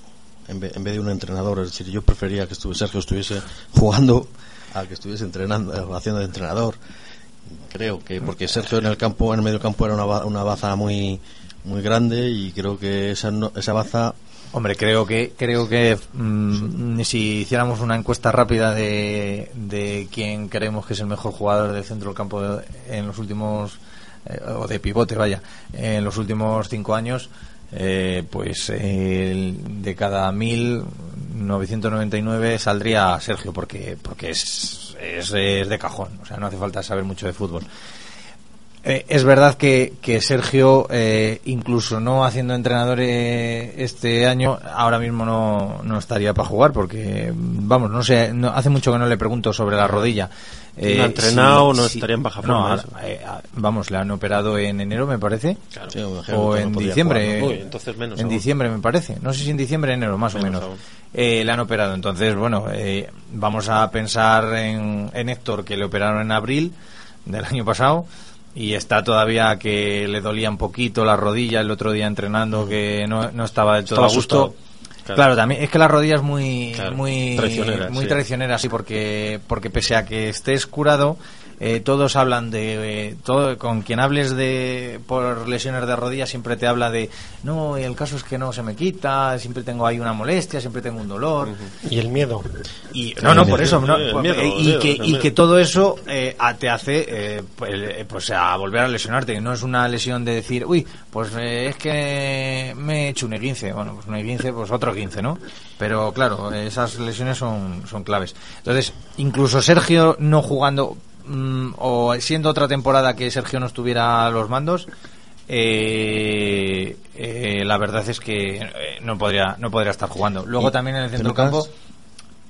en ve- en vez de un entrenador. Es decir, yo prefería que estuviese, Sergio estuviese jugando a que estuviese entrenando, haciendo de entrenador. Creo que porque Sergio en el campo, en el medio campo era una, una baza muy muy grande y creo que esa no- esa baza Hombre, creo que creo que mm, si hiciéramos una encuesta rápida de, de quién creemos que es el mejor jugador del centro del campo de- en los últimos eh, o de pivote, vaya, en los últimos cinco años, eh, pues de cada 1.999 saldría Sergio porque porque es, es, es de cajón, o sea, no hace falta saber mucho de fútbol. Eh, es verdad que, que Sergio, eh, incluso no haciendo entrenador eh, este año, ahora mismo no, no estaría para jugar porque, vamos, no sé, no, hace mucho que no le pregunto sobre la rodilla. Si no ha entrenado, no estaría en baja no, forma, eh, vamos, le han operado en enero, me parece. Sí, imagino o en diciembre. jugar, ¿no? Uy, entonces menos en aún. diciembre, me parece. No sé si en diciembre o enero, más o Menos. Eh, le han operado. Entonces, bueno, eh, vamos a pensar en, en Héctor, que le operaron en abril del año pasado. Y está todavía que le dolía un poquito la rodilla el otro día entrenando, que no, no estaba del todo Estaba a gusto. asustado. Claro. Claro. también es que la rodilla es muy Claro, muy traicionera, muy sí. traicionera, sí, porque porque pese a que estés curado, eh, todos hablan de eh, todo con quien hables de por lesiones de rodilla siempre te habla de no, el caso es que no se me quita, siempre tengo ahí una molestia, siempre tengo un dolor. Y el miedo. Y, no, no, por eso, no, miedo, eh, y, miedo, que, y todo eso eh, a- te hace eh, pues, pues a volver a lesionarte. No es una lesión de decir, uy, pues eh, es que me he hecho un E15. Bueno, pues un E15, pues otro 15, ¿no? Pero claro, esas lesiones son, son claves. Entonces, incluso Sergio no jugando mm, o siendo otra temporada que Sergio no estuviera a los mandos, eh, eh, la verdad es que eh, no podría no podría estar jugando. Luego ¿Y también en el centro pelucas? campo,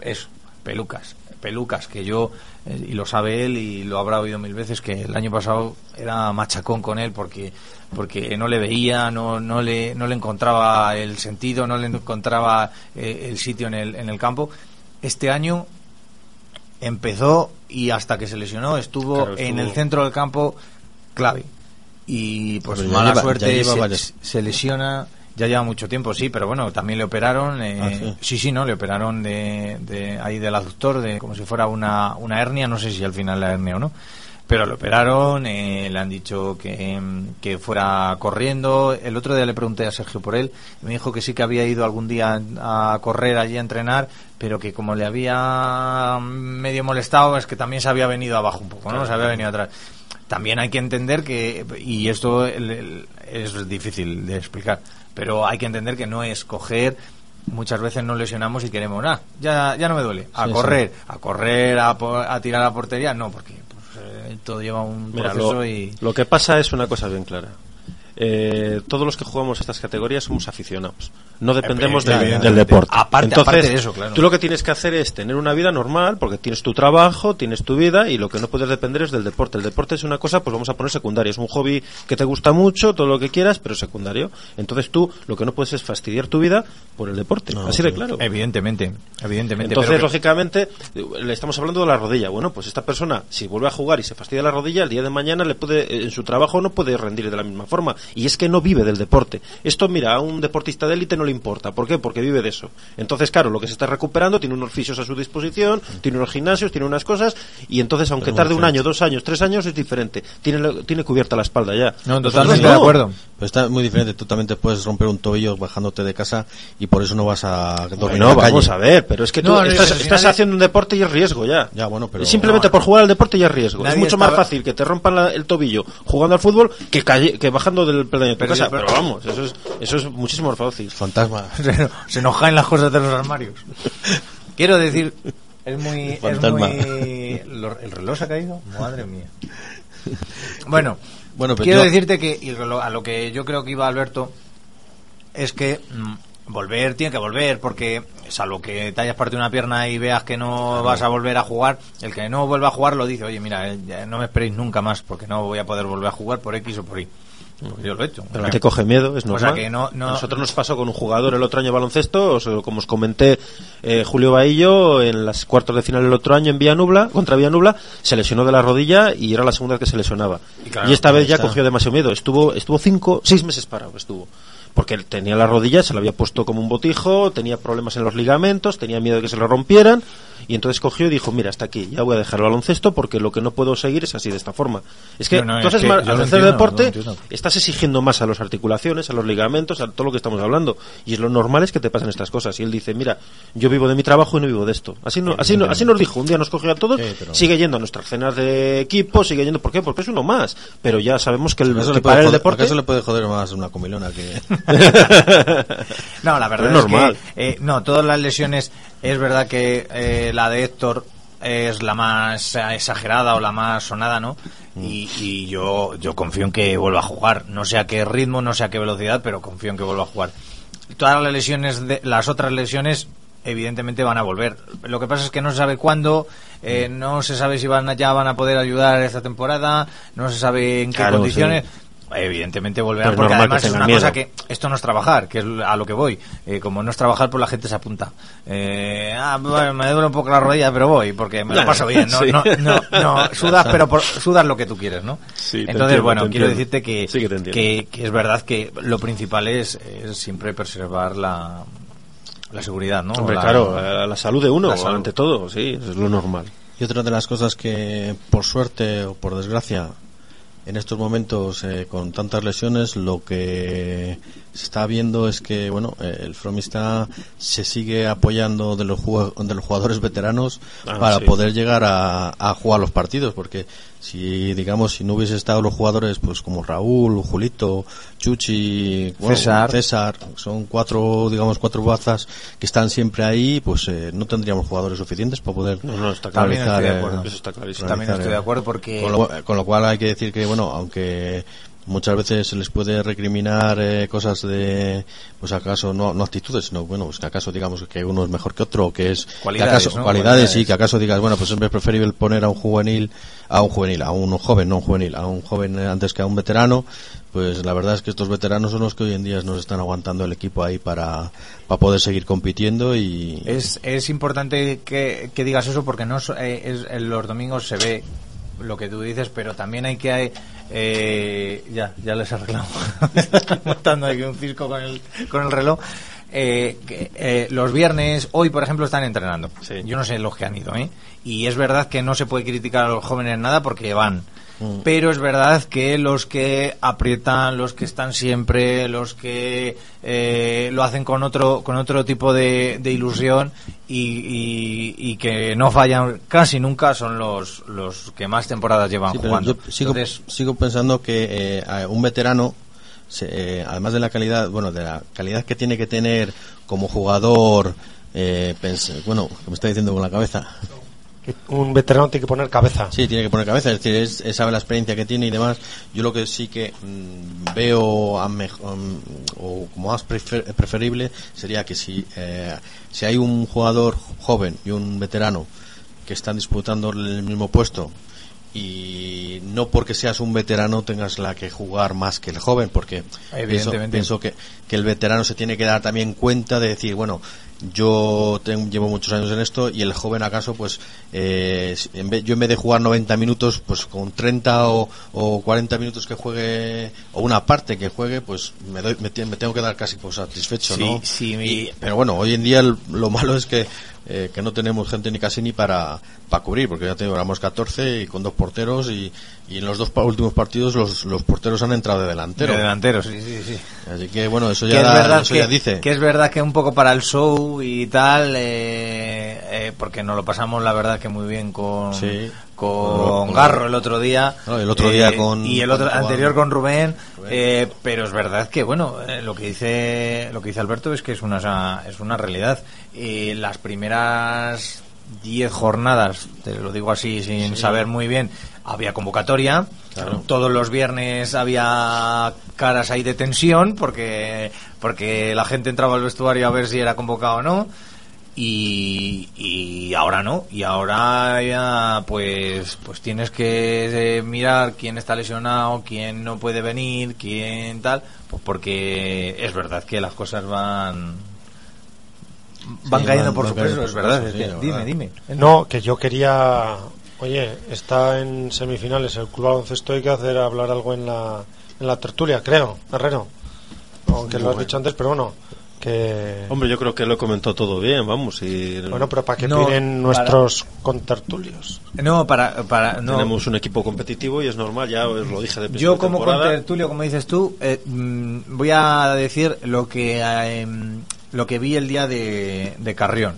eso, pelucas, pelucas, que yo, eh, y lo sabe él y lo habrá oído mil veces, que el año pasado era machacón con él porque porque no le veía, no, no, le, no le encontraba el sentido, no le encontraba el sitio en el, en el campo. Este año empezó y hasta que se lesionó estuvo, Claro, estuvo- en el centro del campo clave. Y pues mala lleva- suerte lleva se, varios- se lesiona. Ya lleva mucho tiempo, sí, pero bueno, también le operaron. eh, Ah, sí. sí, sí, no, le operaron de, de ahí del aductor, de como si fuera una, una hernia. No sé si al final la hernia o no. Pero le operaron, eh, le han dicho que, que fuera corriendo. El otro día le pregunté a Sergio por él. y Me dijo que sí que había ido algún día a correr allí a entrenar, pero que como le había medio molestado, es que también se había venido abajo un poco, ¿no? Se había venido atrás. También hay que entender que, y esto es difícil de explicar, pero hay que entender que no es coger muchas veces nos lesionamos y queremos, ah, ya, ya no me duele, a Sí, correr, a correr, a, a tirar a la portería, no, porque todo lleva un Mira, proceso lo, y... lo que pasa es una cosa bien clara. Eh, todos los que jugamos estas categorías somos aficionados. No dependemos del, deporte. Aparte- Entonces, aparte de eso, claro. tú lo que tienes que hacer es tener una vida normal, porque tienes tu trabajo, tienes tu vida, y lo que no puedes depender es del deporte. El deporte es una cosa, pues vamos a poner secundaria. Es un hobby que te gusta mucho, todo lo que quieras, pero secundario. Entonces tú lo que no puedes es fastidiar tu vida por el deporte. Así de claro. Evidentemente, evidentemente. Entonces, pero lógicamente, le estamos hablando de la rodilla. Bueno, pues esta persona, si vuelve a jugar y se fastidia la rodilla, el día de mañana le puede, en su trabajo no puede rendir de la misma forma. Y es que no vive del deporte. Esto, mira, a un deportista de élite no le importa. ¿Por qué? Porque vive de eso. Entonces, claro, lo que se está recuperando tiene unos fisios a su disposición, tiene unos gimnasios, tiene unas cosas, y entonces, aunque tarde un año, dos años, tres años, es diferente. Tiene, tiene cubierta la espalda ya. No, Nosotros totalmente no. de acuerdo. Pero está muy diferente. Tú también te puedes romper un tobillo bajándote de casa y por eso no vas a dormir No, en la vamos calle. a ver, pero es que tú No, no, estás, haciendo un deporte y es riesgo ya. Ya, bueno, pero... Simplemente No, por jugar al deporte ya es riesgo. Es mucho más fácil que te rompan la- el tobillo jugando al fútbol que, calle- que bajando del peldaño de tu Pero casa. pero- Pero vamos, eso es, eso es muchísimo más fácil. Fantasma. se, se nos caen las cosas de los armarios. Quiero decir, es muy... Es Fantasma. muy lo- ¿El reloj se ha caído? Madre mía. Bueno, Bueno, pero quiero yo- decirte que y lo- a lo que yo creo que iba Alberto es que mm, volver tiene que volver porque salvo que te hayas partido una pierna y veas que no vas a volver a jugar el que no vuelva a jugar lo dice oye mira eh, no me esperéis nunca más porque no voy a poder volver a jugar por X o por Y yo lo he hecho Pero te coge miedo, es O sea normal. que no- no- A nosotros nos pasó con un jugador el otro año de baloncesto, os- como os comenté, eh, Julio Bahillo, en las cuartos de final el otro año en Villanubla, contra Villanubla, se lesionó de la rodilla y era la segunda vez que se lesionaba. Y, claro, esta vez ya está. cogió demasiado miedo. Estuvo, estuvo cinco, seis meses parado, estuvo. Porque tenía la rodilla, se la había puesto como un botijo, tenía problemas en los ligamentos, tenía miedo de que se lo rompieran, y entonces cogió y dijo, mira, hasta aquí, ya voy a dejar el baloncesto porque lo que no puedo seguir es así, de esta forma. Es que, No, no, es entonces, que ma- yo al hacer entiendo, deporte, estás exigiendo más a las articulaciones, a los ligamentos, a todo lo que estamos hablando. Y es lo normal es que te pasen estas cosas. Y él dice, mira, yo vivo de mi trabajo y no vivo de esto. Así, no, así, no- así nos dijo. Un día nos cogió a todos, Sí, pero- sigue yendo a nuestras cenas de equipo, sigue yendo. ¿Por qué? Porque es uno más. Pero ya sabemos que, el, ¿Acaso que puede para el deporte... acaso le puede joder más una comilona que... No, la verdad es, es normal. que eh, no, todas las lesiones es verdad que eh, la de Héctor es la más exagerada o la más sonada, ¿no? Y, y yo yo confío en que vuelva a jugar, no sé a qué ritmo, no sé a qué velocidad, pero confío en que vuelva a jugar. Todas las lesiones, de, las otras lesiones evidentemente van a volver. Lo que pasa es que no se sabe cuándo, eh, no se sabe si van a- ya van a poder ayudar esta temporada, no se sabe en qué Claro, condiciones. Evidentemente volverán, Pero es porque además es una cosa que esto no es trabajar, que es a lo que voy. Eh, como no es trabajar, pues la gente se apunta. Eh, ah, bueno, me duele un poco la rodilla, pero voy, porque me lo paso bien. No, Sí. no, no, no, sudas, pero por- sudas lo que tú quieres, ¿no? Sí, Entonces, entiendo, bueno, quiero decirte que, Sí que te entiendo. que, que es verdad que lo principal es, es siempre preservar la, la seguridad, ¿no? Hombre, La- claro, la, la salud de uno, salud. ante todo, sí, es lo normal. Y otra de las cosas que, por suerte o por desgracia, en estos momentos, eh, con tantas lesiones, lo que se está viendo es que, bueno, eh, el Fromista se sigue apoyando de los, de los jugadores veteranos Ah, para sí. poder llegar a, a jugar los partidos, porque si digamos si no hubiese estado los jugadores pues como Raúl, Julito, Chuchi, bueno, César. César, son cuatro digamos cuatro bazas que están siempre ahí, pues eh, no tendríamos jugadores suficientes para poder No, no, está También realizar, estoy de eh, acuerdo. Eso está clarísimo. También realizar, estoy de eh, acuerdo porque con lo, con lo cual hay que decir que bueno aunque muchas veces se les puede recriminar eh, cosas de pues acaso no, no actitudes sino bueno pues que acaso digamos que uno es mejor que otro o que es que Cualidades, acaso ¿no? cualidades Cualidades. sí que acaso digas bueno pues es preferible poner a un juvenil a un juvenil a un joven no un juvenil a un joven antes que a un veterano pues la verdad es que estos veteranos son los que hoy en día nos están aguantando el equipo ahí para, para poder seguir compitiendo y Es, es importante que, que digas eso porque no eh, es- en los domingos se ve lo que tú dices, pero también hay que eh, ya ya les. Me estoy montando aquí un cisco con el con el reloj. Eh, eh, los viernes, hoy por ejemplo, están entrenando. Yo no sé los que han ido, ¿eh? Y es verdad que no se puede criticar a los jóvenes nada porque van. Mm. Pero es verdad que los que aprietan, los que están siempre, los que eh, lo hacen con otro con otro tipo de, de ilusión y, y- y que no fallan casi nunca son los, los que más temporadas llevan Sí, jugando. yo sigo, Entonces, sigo pensando que eh, un veterano, se- eh, además de la calidad, bueno, de la calidad que tiene que tener como jugador, eh, bueno, que me está diciendo con la cabeza. Un veterano tiene que poner cabeza. Sí, tiene que poner cabeza, es decir, es, sabe la experiencia que tiene y demás. Yo lo que sí que mm, veo a mej- mm, o como más prefer- preferible sería que si, eh, si hay un jugador joven y un veterano que están disputando el mismo puesto y no porque seas un veterano tengas la que jugar más que el joven porque pienso, que, que el veterano se tiene que dar también cuenta de decir bueno yo tengo- llevo muchos años en esto y el joven acaso pues eh, en vez- yo en vez de jugar 90 minutos pues con 30 o, o 40 minutos que juegue o una parte que juegue pues me, doy, me, tengo que dar casi por satisfecho Sí, ¿no? sí, Y- pero bueno hoy en día lo malo es que eh, que no tenemos gente ni casi ni para, para cubrir, porque ya tenemos éramos 14 y con dos porteros y, y en los dos pa- últimos partidos los, los porteros han entrado de delantero. De delantero, sí, sí, sí. Así que bueno, eso ya, da- eso que, ya dice. que es verdad que un poco para el show y tal eh, eh, porque nos lo pasamos la verdad que muy bien con Sí. Con Con- Garro el otro día No, el otro día con- y el otro anterior con Rubén, eh, pero es verdad que bueno eh, lo que dice lo que dice Alberto es que es una es una realidad. Eh, las primeras 10 jornadas te lo digo así sin Sí. saber muy bien había convocatoria. Claro. todos los viernes había caras ahí de tensión porque porque la gente entraba al vestuario a ver si era convocado o no y, y ahora no y ahora ya pues pues tienes que eh, mirar quién está lesionado quién no puede venir quién tal pues porque es verdad que las cosas van van Sí, cayendo van- por su peso es verdad peso, es sí, que- la dime verdad. dime No, que yo quería. Oye, está en semifinales el Club Baloncesto. Hay que hacer hablar algo en la, en la tertulia, creo, Herrero. Aunque lo has Bueno. dicho antes, pero bueno. Que. Hombre, yo creo que lo he comentado todo bien, vamos. Y Bueno, pero para que No, opinen nuestros contertulios. no para para no Tenemos un equipo competitivo y es normal, ya os lo dije de Yo de como temporada. contertulio, como dices tú, eh, mm, voy a decir lo que eh, lo que vi el día de, de Carrión.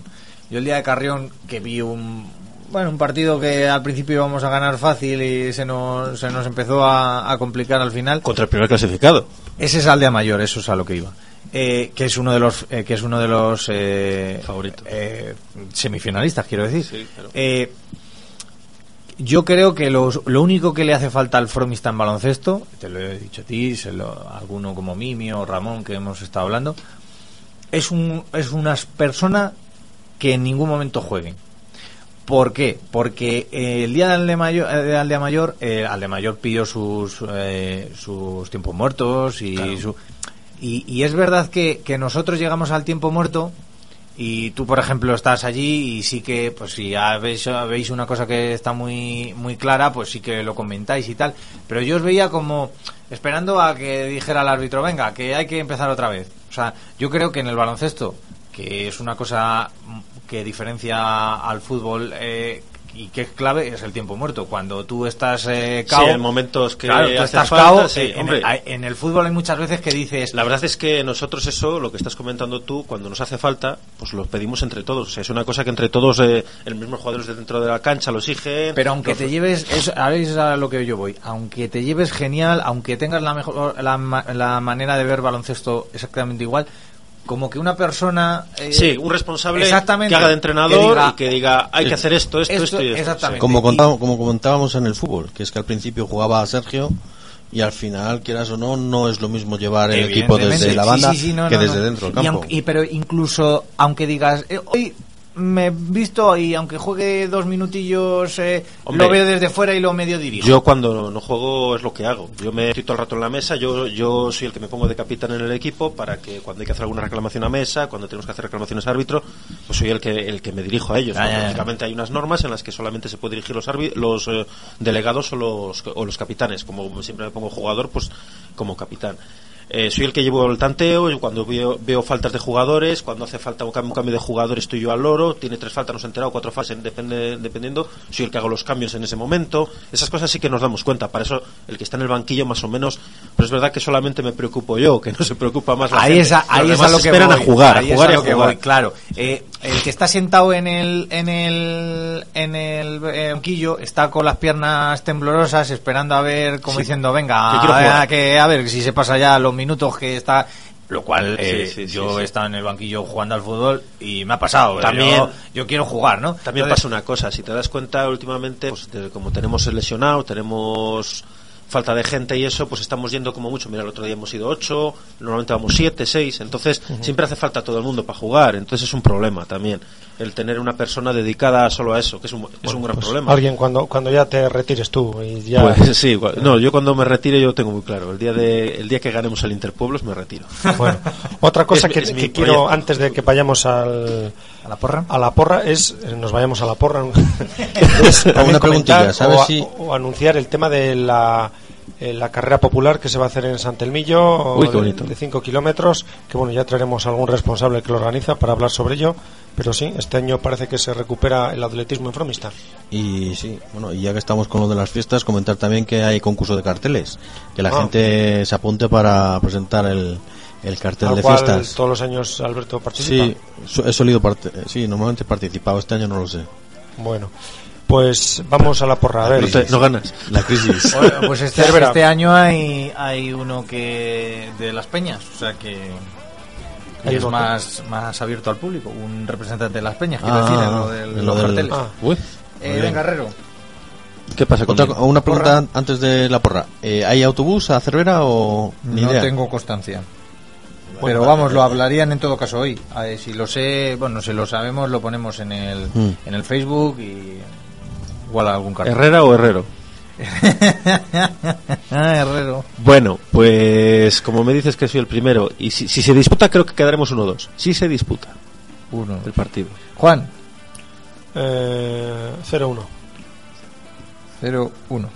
Yo el día de Carrión que vi un bueno un partido que al principio íbamos a ganar fácil y se nos, se nos empezó a, a complicar al final. Contra el primer clasificado. Ese es Aldea Mayor, eso es a lo que iba. Eh, que es uno de los eh, que es uno de los eh, eh, semifinalistas, quiero decir. Eh, yo creo que los- lo único que le hace falta al Fromista en baloncesto, te lo he dicho a ti, se lo- a alguno como Mimio o Ramón que hemos estado hablando, es un es una persona que en ningún momento juegue. ¿Por qué? Porque eh, el día de Aldea Mayor, de Aldea Mayor, eh, Aldea Mayor pidió sus, eh, sus tiempos muertos y, su- y, y es verdad que, que nosotros llegamos al tiempo muerto y tú, por ejemplo, estás allí y sí que, pues si ya veis, veis una cosa que está muy, muy clara, pues sí que lo comentáis y tal. Pero yo os veía como esperando a que dijera el árbitro, venga, que hay que empezar otra vez. O sea, yo creo que en el baloncesto, que es una cosa que diferencia al fútbol, eh, y que es clave es el tiempo muerto. Cuando tú estás eh, Sí, en momentos que claro, tú hace estás falta, cao, sí, eh, en, el, hay- en el fútbol hay muchas veces que dices La verdad es que nosotros eso, lo que estás comentando tú, cuando nos hace falta, pues lo pedimos entre todos. O sea, es una cosa que entre todos, eh, el mismo jugadores de dentro de la cancha lo exigen. Pero aunque los- te lleves, es, a ver, es a lo que yo voy, aunque te lleves genial, aunque tengas la mejor la manera de ver baloncesto exactamente igual, como que una persona eh, Sí, un responsable exactamente, que haga de entrenador diga, y que diga, hay que hacer esto, esto, esto, y esto. exactamente. Como, contá- como comentábamos en el fútbol, que es que al principio jugaba Sergio y al final, quieras o no, no es lo mismo llevar el equipo desde la banda sí, sí, no, que no, desde no. dentro del Y campo. aunque- y pero incluso, aunque digas, eh, hoy me he visto y aunque juegue dos minutillos, eh, Hombre, lo veo desde fuera y lo medio dirijo. Yo cuando no juego es lo que hago. Yo me estoy todo el rato en la mesa, yo, yo soy el que me pongo de capitán en el equipo para que cuando hay que hacer alguna reclamación a mesa, cuando tenemos que hacer reclamaciones a árbitro, pues soy el que, el que me dirijo a ellos. Ya, ¿no? Lógicamente hay unas normas en las que solamente se puede dirigir los, los eh, delegados o los, o los capitanes. Como siempre me pongo jugador, pues como capitán. Eh, soy el que llevo el tanteo, y cuando veo, veo faltas de jugadores, cuando hace falta un cambio, un cambio de jugadores estoy yo al loro, tiene tres faltas, no se ha enterado, cuatro faltas, depende, dependiendo, soy el que hago los cambios en ese momento. Esas cosas sí que nos damos cuenta, para eso el que está en el banquillo más o menos, pero es verdad que solamente me preocupo yo, que no se preocupa más la ahí gente. es a, Los ahí es a lo que esperan voy. a jugar, Ahí a es jugar y a lo que jugar. voy, claro. Eh, el que está sentado en el en el en el eh, banquillo está con las piernas temblorosas esperando a ver como Sí. diciendo venga a, que a ver si se pasa ya los minutos que está lo cual eh, Sí, sí, sí, yo he estado en el banquillo jugando al fútbol y me ha pasado También- yo, yo quiero jugar no También Entonces, pasa una cosa, si te das cuenta últimamente, pues, como tenemos el lesionado, tenemos falta de gente y eso, pues estamos yendo como mucho. Mira, el otro día hemos ido ocho, normalmente vamos siete, seis, entonces siempre hace falta todo el mundo para jugar, entonces es un problema también el tener una persona dedicada solo a eso, que es un, es un gran Pues problema. Alguien cuando, cuando ya te retires tú y ya... Pues sí, igual. no, yo cuando me retire yo tengo muy claro, el día de el día que ganemos el Interpueblos me retiro. Bueno, otra cosa Es- que, es que quiero, antes de que vayamos al, a la porra a la porra, es, eh, nos vayamos a la porra, es Una preguntilla, ¿sabes o, a- si- o anunciar el tema de la, eh, la carrera popular que se va a hacer en Santelmillo Uy, qué de- bonito. de 5 kilómetros, que bueno, ya traeremos algún responsable que lo organiza para hablar sobre ello, pero sí, este año parece que se recupera el atletismo en Fromista. Y sí, bueno, y ya que estamos con lo de las fiestas, comentar también que hay concurso de carteles, que la Ah. gente se apunte para presentar el, el cartel Al de cual fiestas. todos los años Alberto participa. Sí, he solido parte- sí, normalmente he participado, este año no lo sé. Bueno, pues vamos a la porra. A ver, No te- no ganas. La crisis. Bueno, pues este, Cervera. este año hay, hay uno que de las peñas, o sea que Hay es más, más abierto al público, un representante de las peñas, quiero Ah, decir, en lo del- en los lo del- carteles. Ah. Uy, Eh, venga, Herrero. ¿Qué pasa con Otra- una pregunta antes de la porra. Eh, ¿Hay autobús a Cervera o ni no idea? tengo constancia. Bueno, Pero vamos, lo hablarían en todo caso hoy. A ver, si lo sé, bueno, si lo sabemos, lo ponemos en el, Mm. en el Facebook y igual algún cartel. ¿Herrera o Herrero? ah, Herrero. Bueno, pues como me dices que soy el primero, y si, si se disputa creo que quedaremos 1-2. Si se disputa Uno. el partido. Juan, Eh, 0-1. 0-1.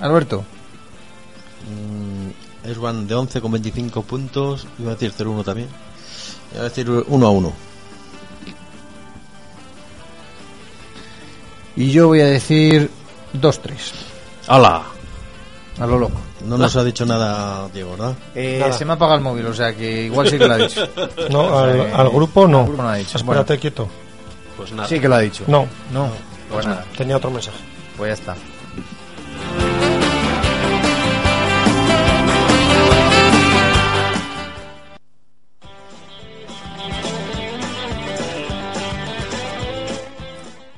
Alberto. Mm, es van de 11 con 25 puntos. Iba a decir 0-1 también. Iba a decir 1 a 1. Y yo voy a decir 2-3. ¡Hala! A lo loco. No nos ha dicho nada Diego, ¿verdad? Eh, Nada. se me ha apagado el móvil, o sea que igual sí que lo ha dicho. No, O sea, al, eh, al grupo no. al grupo no ha dicho. Espérate Bueno, quieto. Pues nada. sí que lo ha dicho. No, No, pues nada. tenía otro mensaje. Pues ya está.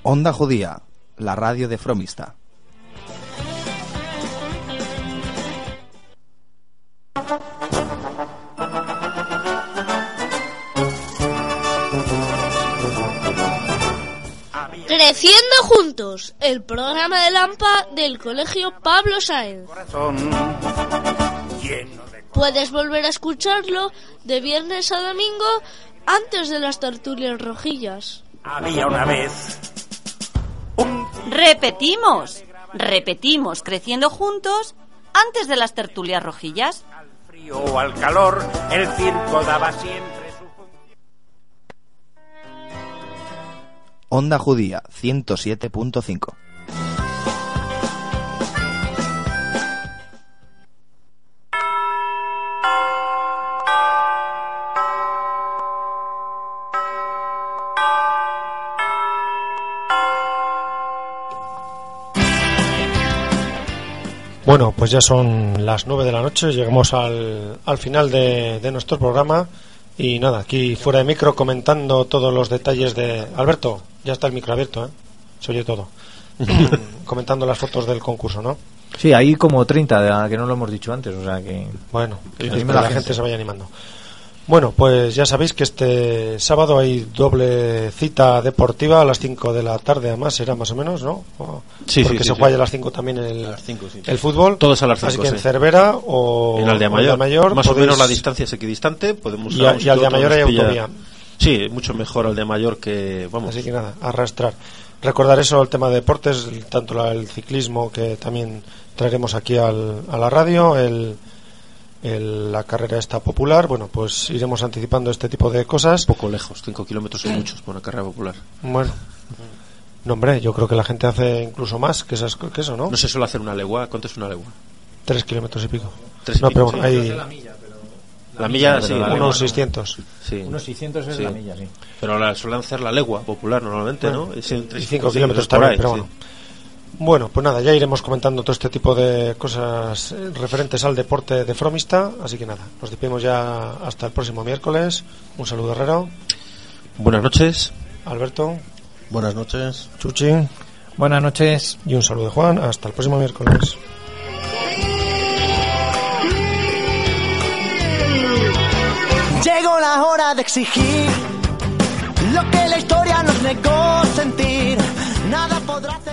Onda Judía, la radio de Fromista. Creciendo juntos, el programa de Lampa del Colegio Pablo Sáenz. Puedes volver a escucharlo de viernes a domingo antes de las tertulias rojillas. Había una vez Repetimos, repetimos, creciendo juntos antes de las tertulias rojillas. frío o al calor, el circo daba siempre su función. Onda Judía 107.5. Bueno, pues ya son las 9 de la noche, llegamos al, al final de, de nuestro programa y nada, aquí fuera de micro comentando todos los detalles de... Alberto, ya está el micro abierto, ¿eh? Se oye todo. comentando las fotos del concurso, ¿no? Sí, hay como 30, de- que no lo hemos dicho antes, o sea que... Bueno, que la, la gente. se vaya animando. Bueno, pues ya sabéis que este sábado hay doble cita deportiva a las 5 de la tarde, además será más o menos, ¿no? O- Sí, Porque sí, se sí, juega a las 5 también el, A las cinco, sí. el fútbol. Todos a las Así cinco, que en. Cervera o en Aldea Mayor, Aldea más o menos la distancia es equidistante, podemos Y a- y Aldea Mayor hay pilla- autovía. Sí, mucho mejor Aldea Mayor que vamos. Así que nada, arrastrar. Recordar eso, el tema de deportes, tanto la- el ciclismo que también traeremos aquí al- a la radio, el, el- la carrera esta popular, bueno, pues iremos anticipando este tipo de cosas. poco lejos, 5 kilómetros son muchos por una carrera popular. Bueno, no hombre, yo creo que la gente hace incluso más que, esas, que eso, ¿no? No se suele hacer una legua, ¿cuánto es una legua? Tres kilómetros y pico. Tres y no, pico, pero bueno, sí. hay La milla, sí, pero la la unos legua, 600. Sí. Unos 600 es Sí. la milla, sí. Pero la suelen hacer la legua popular normalmente, Bueno, ¿no? Es entre y cinco 5 kilómetros también, ahí, pero sí. bueno. Bueno, pues nada, ya iremos comentando todo este tipo de cosas referentes al deporte de Fromista, así que nada, nos despedimos ya hasta el próximo miércoles. Un saludo Herrero, Buenas noches. Alberto, Buenas noches. Chuchi Buenas noches. y un saludo de Juan. Hasta el próximo miércoles. Llegó la hora de exigir lo que la historia nos negó sentir. Nada podrá.